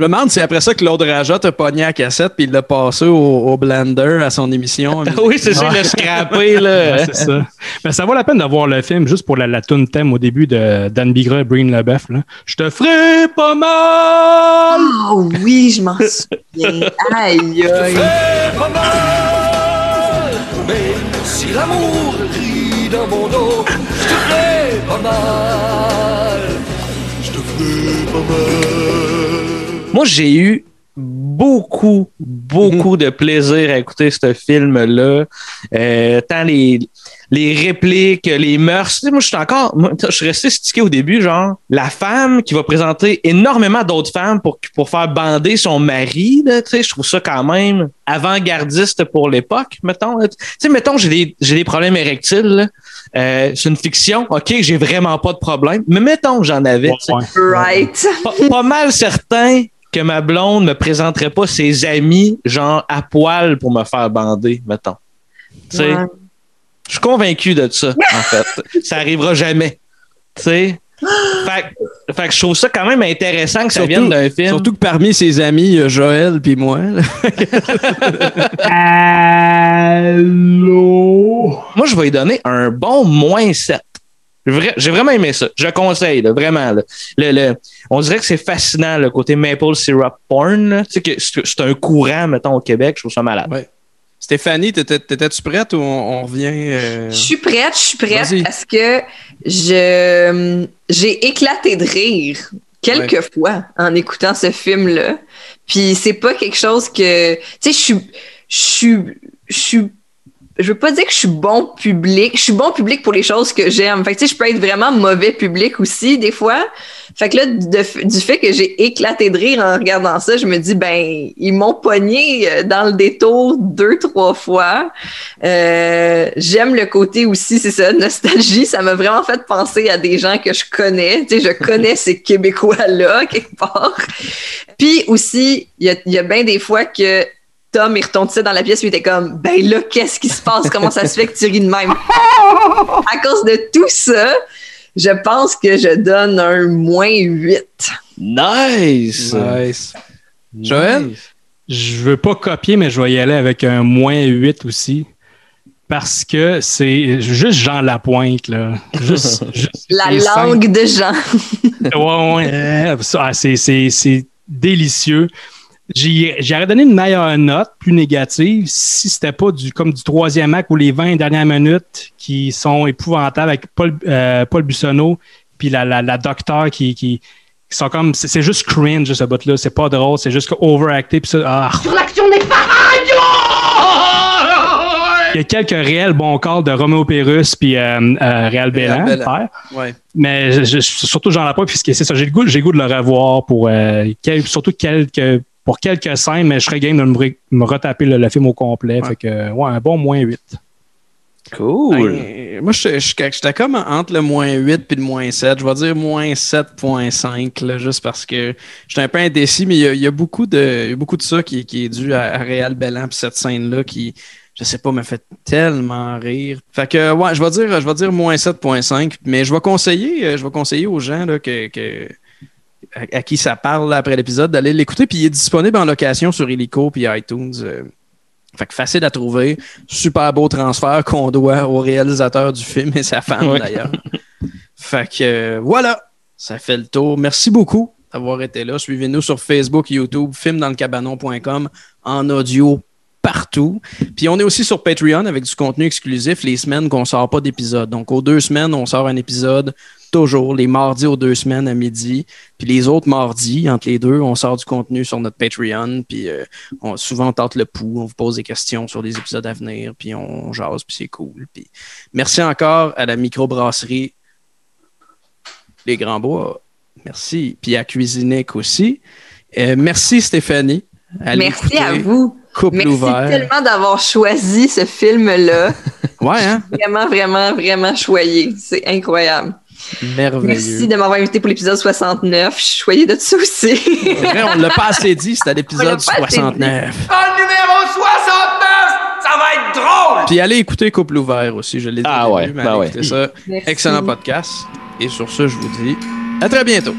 Je me demande si après ça, Claude Rajotte a pogné la cassette puis il l'a passé au, au Blender à son émission. Oui, c'est ça, il l'a scrappé, là. Ouais, c'est ça. Mais ça vaut la peine de voir le film juste pour la, la tune thème au début de Dan Bigra et Breen Leboeuf. là. Je te ferai pas mal! oh oui je m'en souviens aïe aïe Si l'amour rit dans mon dos, je te ferai pas mal. Je te ferai pas mal. Moi, j'ai eu beaucoup, beaucoup de plaisir à écouter ce film-là. Euh, tant les, les répliques, les mœurs. Tu sais, moi, je suis encore. moi, je suis resté stické au début, genre, la femme qui va présenter énormément d'autres femmes pour, pour faire bander son mari, là, tu sais, je trouve ça quand même avant-gardiste pour l'époque, mettons. là. Tu sais, mettons, j'ai des, j'ai des problèmes érectiles. Euh, c'est une fiction, ok, j'ai vraiment pas de problème, mais mettons que j'en avais. tu sais. right pas, pas mal certain que ma blonde me présenterait pas ses amis, genre à poil pour me faire bander, mettons. Tu sais, Ouais. je suis convaincu de ça, en fait. ça arrivera jamais. Tu sais? Fait, que- fait que je trouve ça quand même intéressant que ça vienne d'un film. Surtout que parmi ses amis, il y a Joël puis moi. Allô? Moi, je vais lui donner un bon moins 7. J'ai vraiment aimé ça. Je le conseille, là, vraiment. là. Le, le- on dirait que c'est fascinant, le côté maple syrup porn. Tu sais que c'est un courant, mettons, au Québec. Je trouve ça malade. Stéphanie, t'étais- t'étais-tu prête ou on, on revient? euh? Je suis prête, je suis prête Vas-y. parce que je j'ai éclaté de rire quelques Ouais. fois en écoutant ce film-là. Puis c'est pas quelque chose que tu sais je suis je suis je suis je veux pas dire que je suis bon public, je suis bon public pour les choses que j'aime. Fait que tu sais je peux être vraiment mauvais public aussi des fois. Fait que là du fait que j'ai éclaté de rire en regardant ça, je me dis ben ils m'ont pogné euh, dans le détour deux trois fois. Euh, j'aime le côté aussi, c'est ça, nostalgie. Ça m'a vraiment fait penser à des gens que je connais. Tu sais, je connais ces Québécois-là, quelque part. Puis aussi, il y a, y a bien des fois que Tom, il retombait dans la pièce, il était comme, ben là, qu'est-ce qui se passe? Comment ça se fait que tu ris de même? À cause de tout ça, je pense que je donne un moins 8. Nice! Nice. Joël? Je veux pas copier, mais je vais y aller avec un moins 8 aussi. Parce que c'est juste Jean Lapointe, là. Juste, juste La langue de Jean. ouais, ouais, ah, c'est, c'est, c'est délicieux. J'y- J'aurais donné une meilleure note, plus négative, si c'était pas du comme du troisième acte ou les 20 dernières minutes qui sont épouvantables avec Paul, euh, Paul Bussonneau puis la, la, la docteur qui, qui, qui sont comme c'est juste cringe ce bout là c'est pas drôle c'est juste overacté puis ça ah. Sur l'action des il y a quelques réels bons calls de Roméo Pérus puis euh, euh, Réal Bélan. Ouais. Mais je- je- surtout, j'en ai pas, puisque c'est ça. J'ai le goût, j'ai le goût de le revoir pour euh, quel- surtout quelques, pour quelques scènes, mais je serais game de me, re- me retaper le, le film au complet. Fait que, ouais, un bon moins 8. Cool. Ben, moi, je- je- j'étais comme entre le moins 8 et le moins 7. Je vais dire moins 7.5, là, juste parce que j'étais un peu indécis, mais il y a, il y a beaucoup, de, il y a beaucoup de ça qui, qui est dû à, à Réal Bellan, puis cette scène-là qui, je sais pas, me fait tellement rire. Fait que, ouais, je vais dire, je vais dire moins 7.5, mais je vais conseiller, euh, je vais conseiller aux gens là, que, que- à, à qui ça parle après l'épisode d'aller l'écouter, puis il est disponible en location sur Illico puis iTunes. euh, fait que facile à trouver. Super beau transfert qu'on doit au réalisateur du film et sa femme Ouais. d'ailleurs. Fait que euh, voilà, ça fait le tour. Merci beaucoup d'avoir été là. Suivez-nous sur Facebook, YouTube, filmdanslecabanon.com en audio partout. Puis on est aussi sur Patreon avec du contenu exclusif les semaines qu'on sort pas d'épisode. Donc aux deux semaines, on sort un épisode toujours les mardis aux deux semaines à midi. Puis les autres mardis, entre les deux, on sort du contenu sur notre Patreon. Puis euh, on, souvent, on tente le pouls, on vous pose des questions sur les épisodes à venir, puis on jase, puis c'est cool. Puis merci encore à la microbrasserie Les Grands Bois. Merci. Puis à Cuisinic aussi. Euh, merci Stéphanie. Merci à vous. Couple Merci ouvert. tellement d'avoir choisi ce film-là. Ouais, hein? Vraiment, vraiment, vraiment choyé. C'est incroyable. Merveilleux. Merci de m'avoir invité pour l'épisode 69. Je suis choyée de ça aussi. Vrai, on l'a pas assez dit, c'était l'épisode pas assez dit. 69. En numéro 69, ça va être drôle! Puis allez écouter Couple ouvert aussi, je l'ai dit. Ah au ouais, début, mais ben ouais. écouter ça. Merci. Excellent podcast. Et sur ce, je vous dis à très bientôt.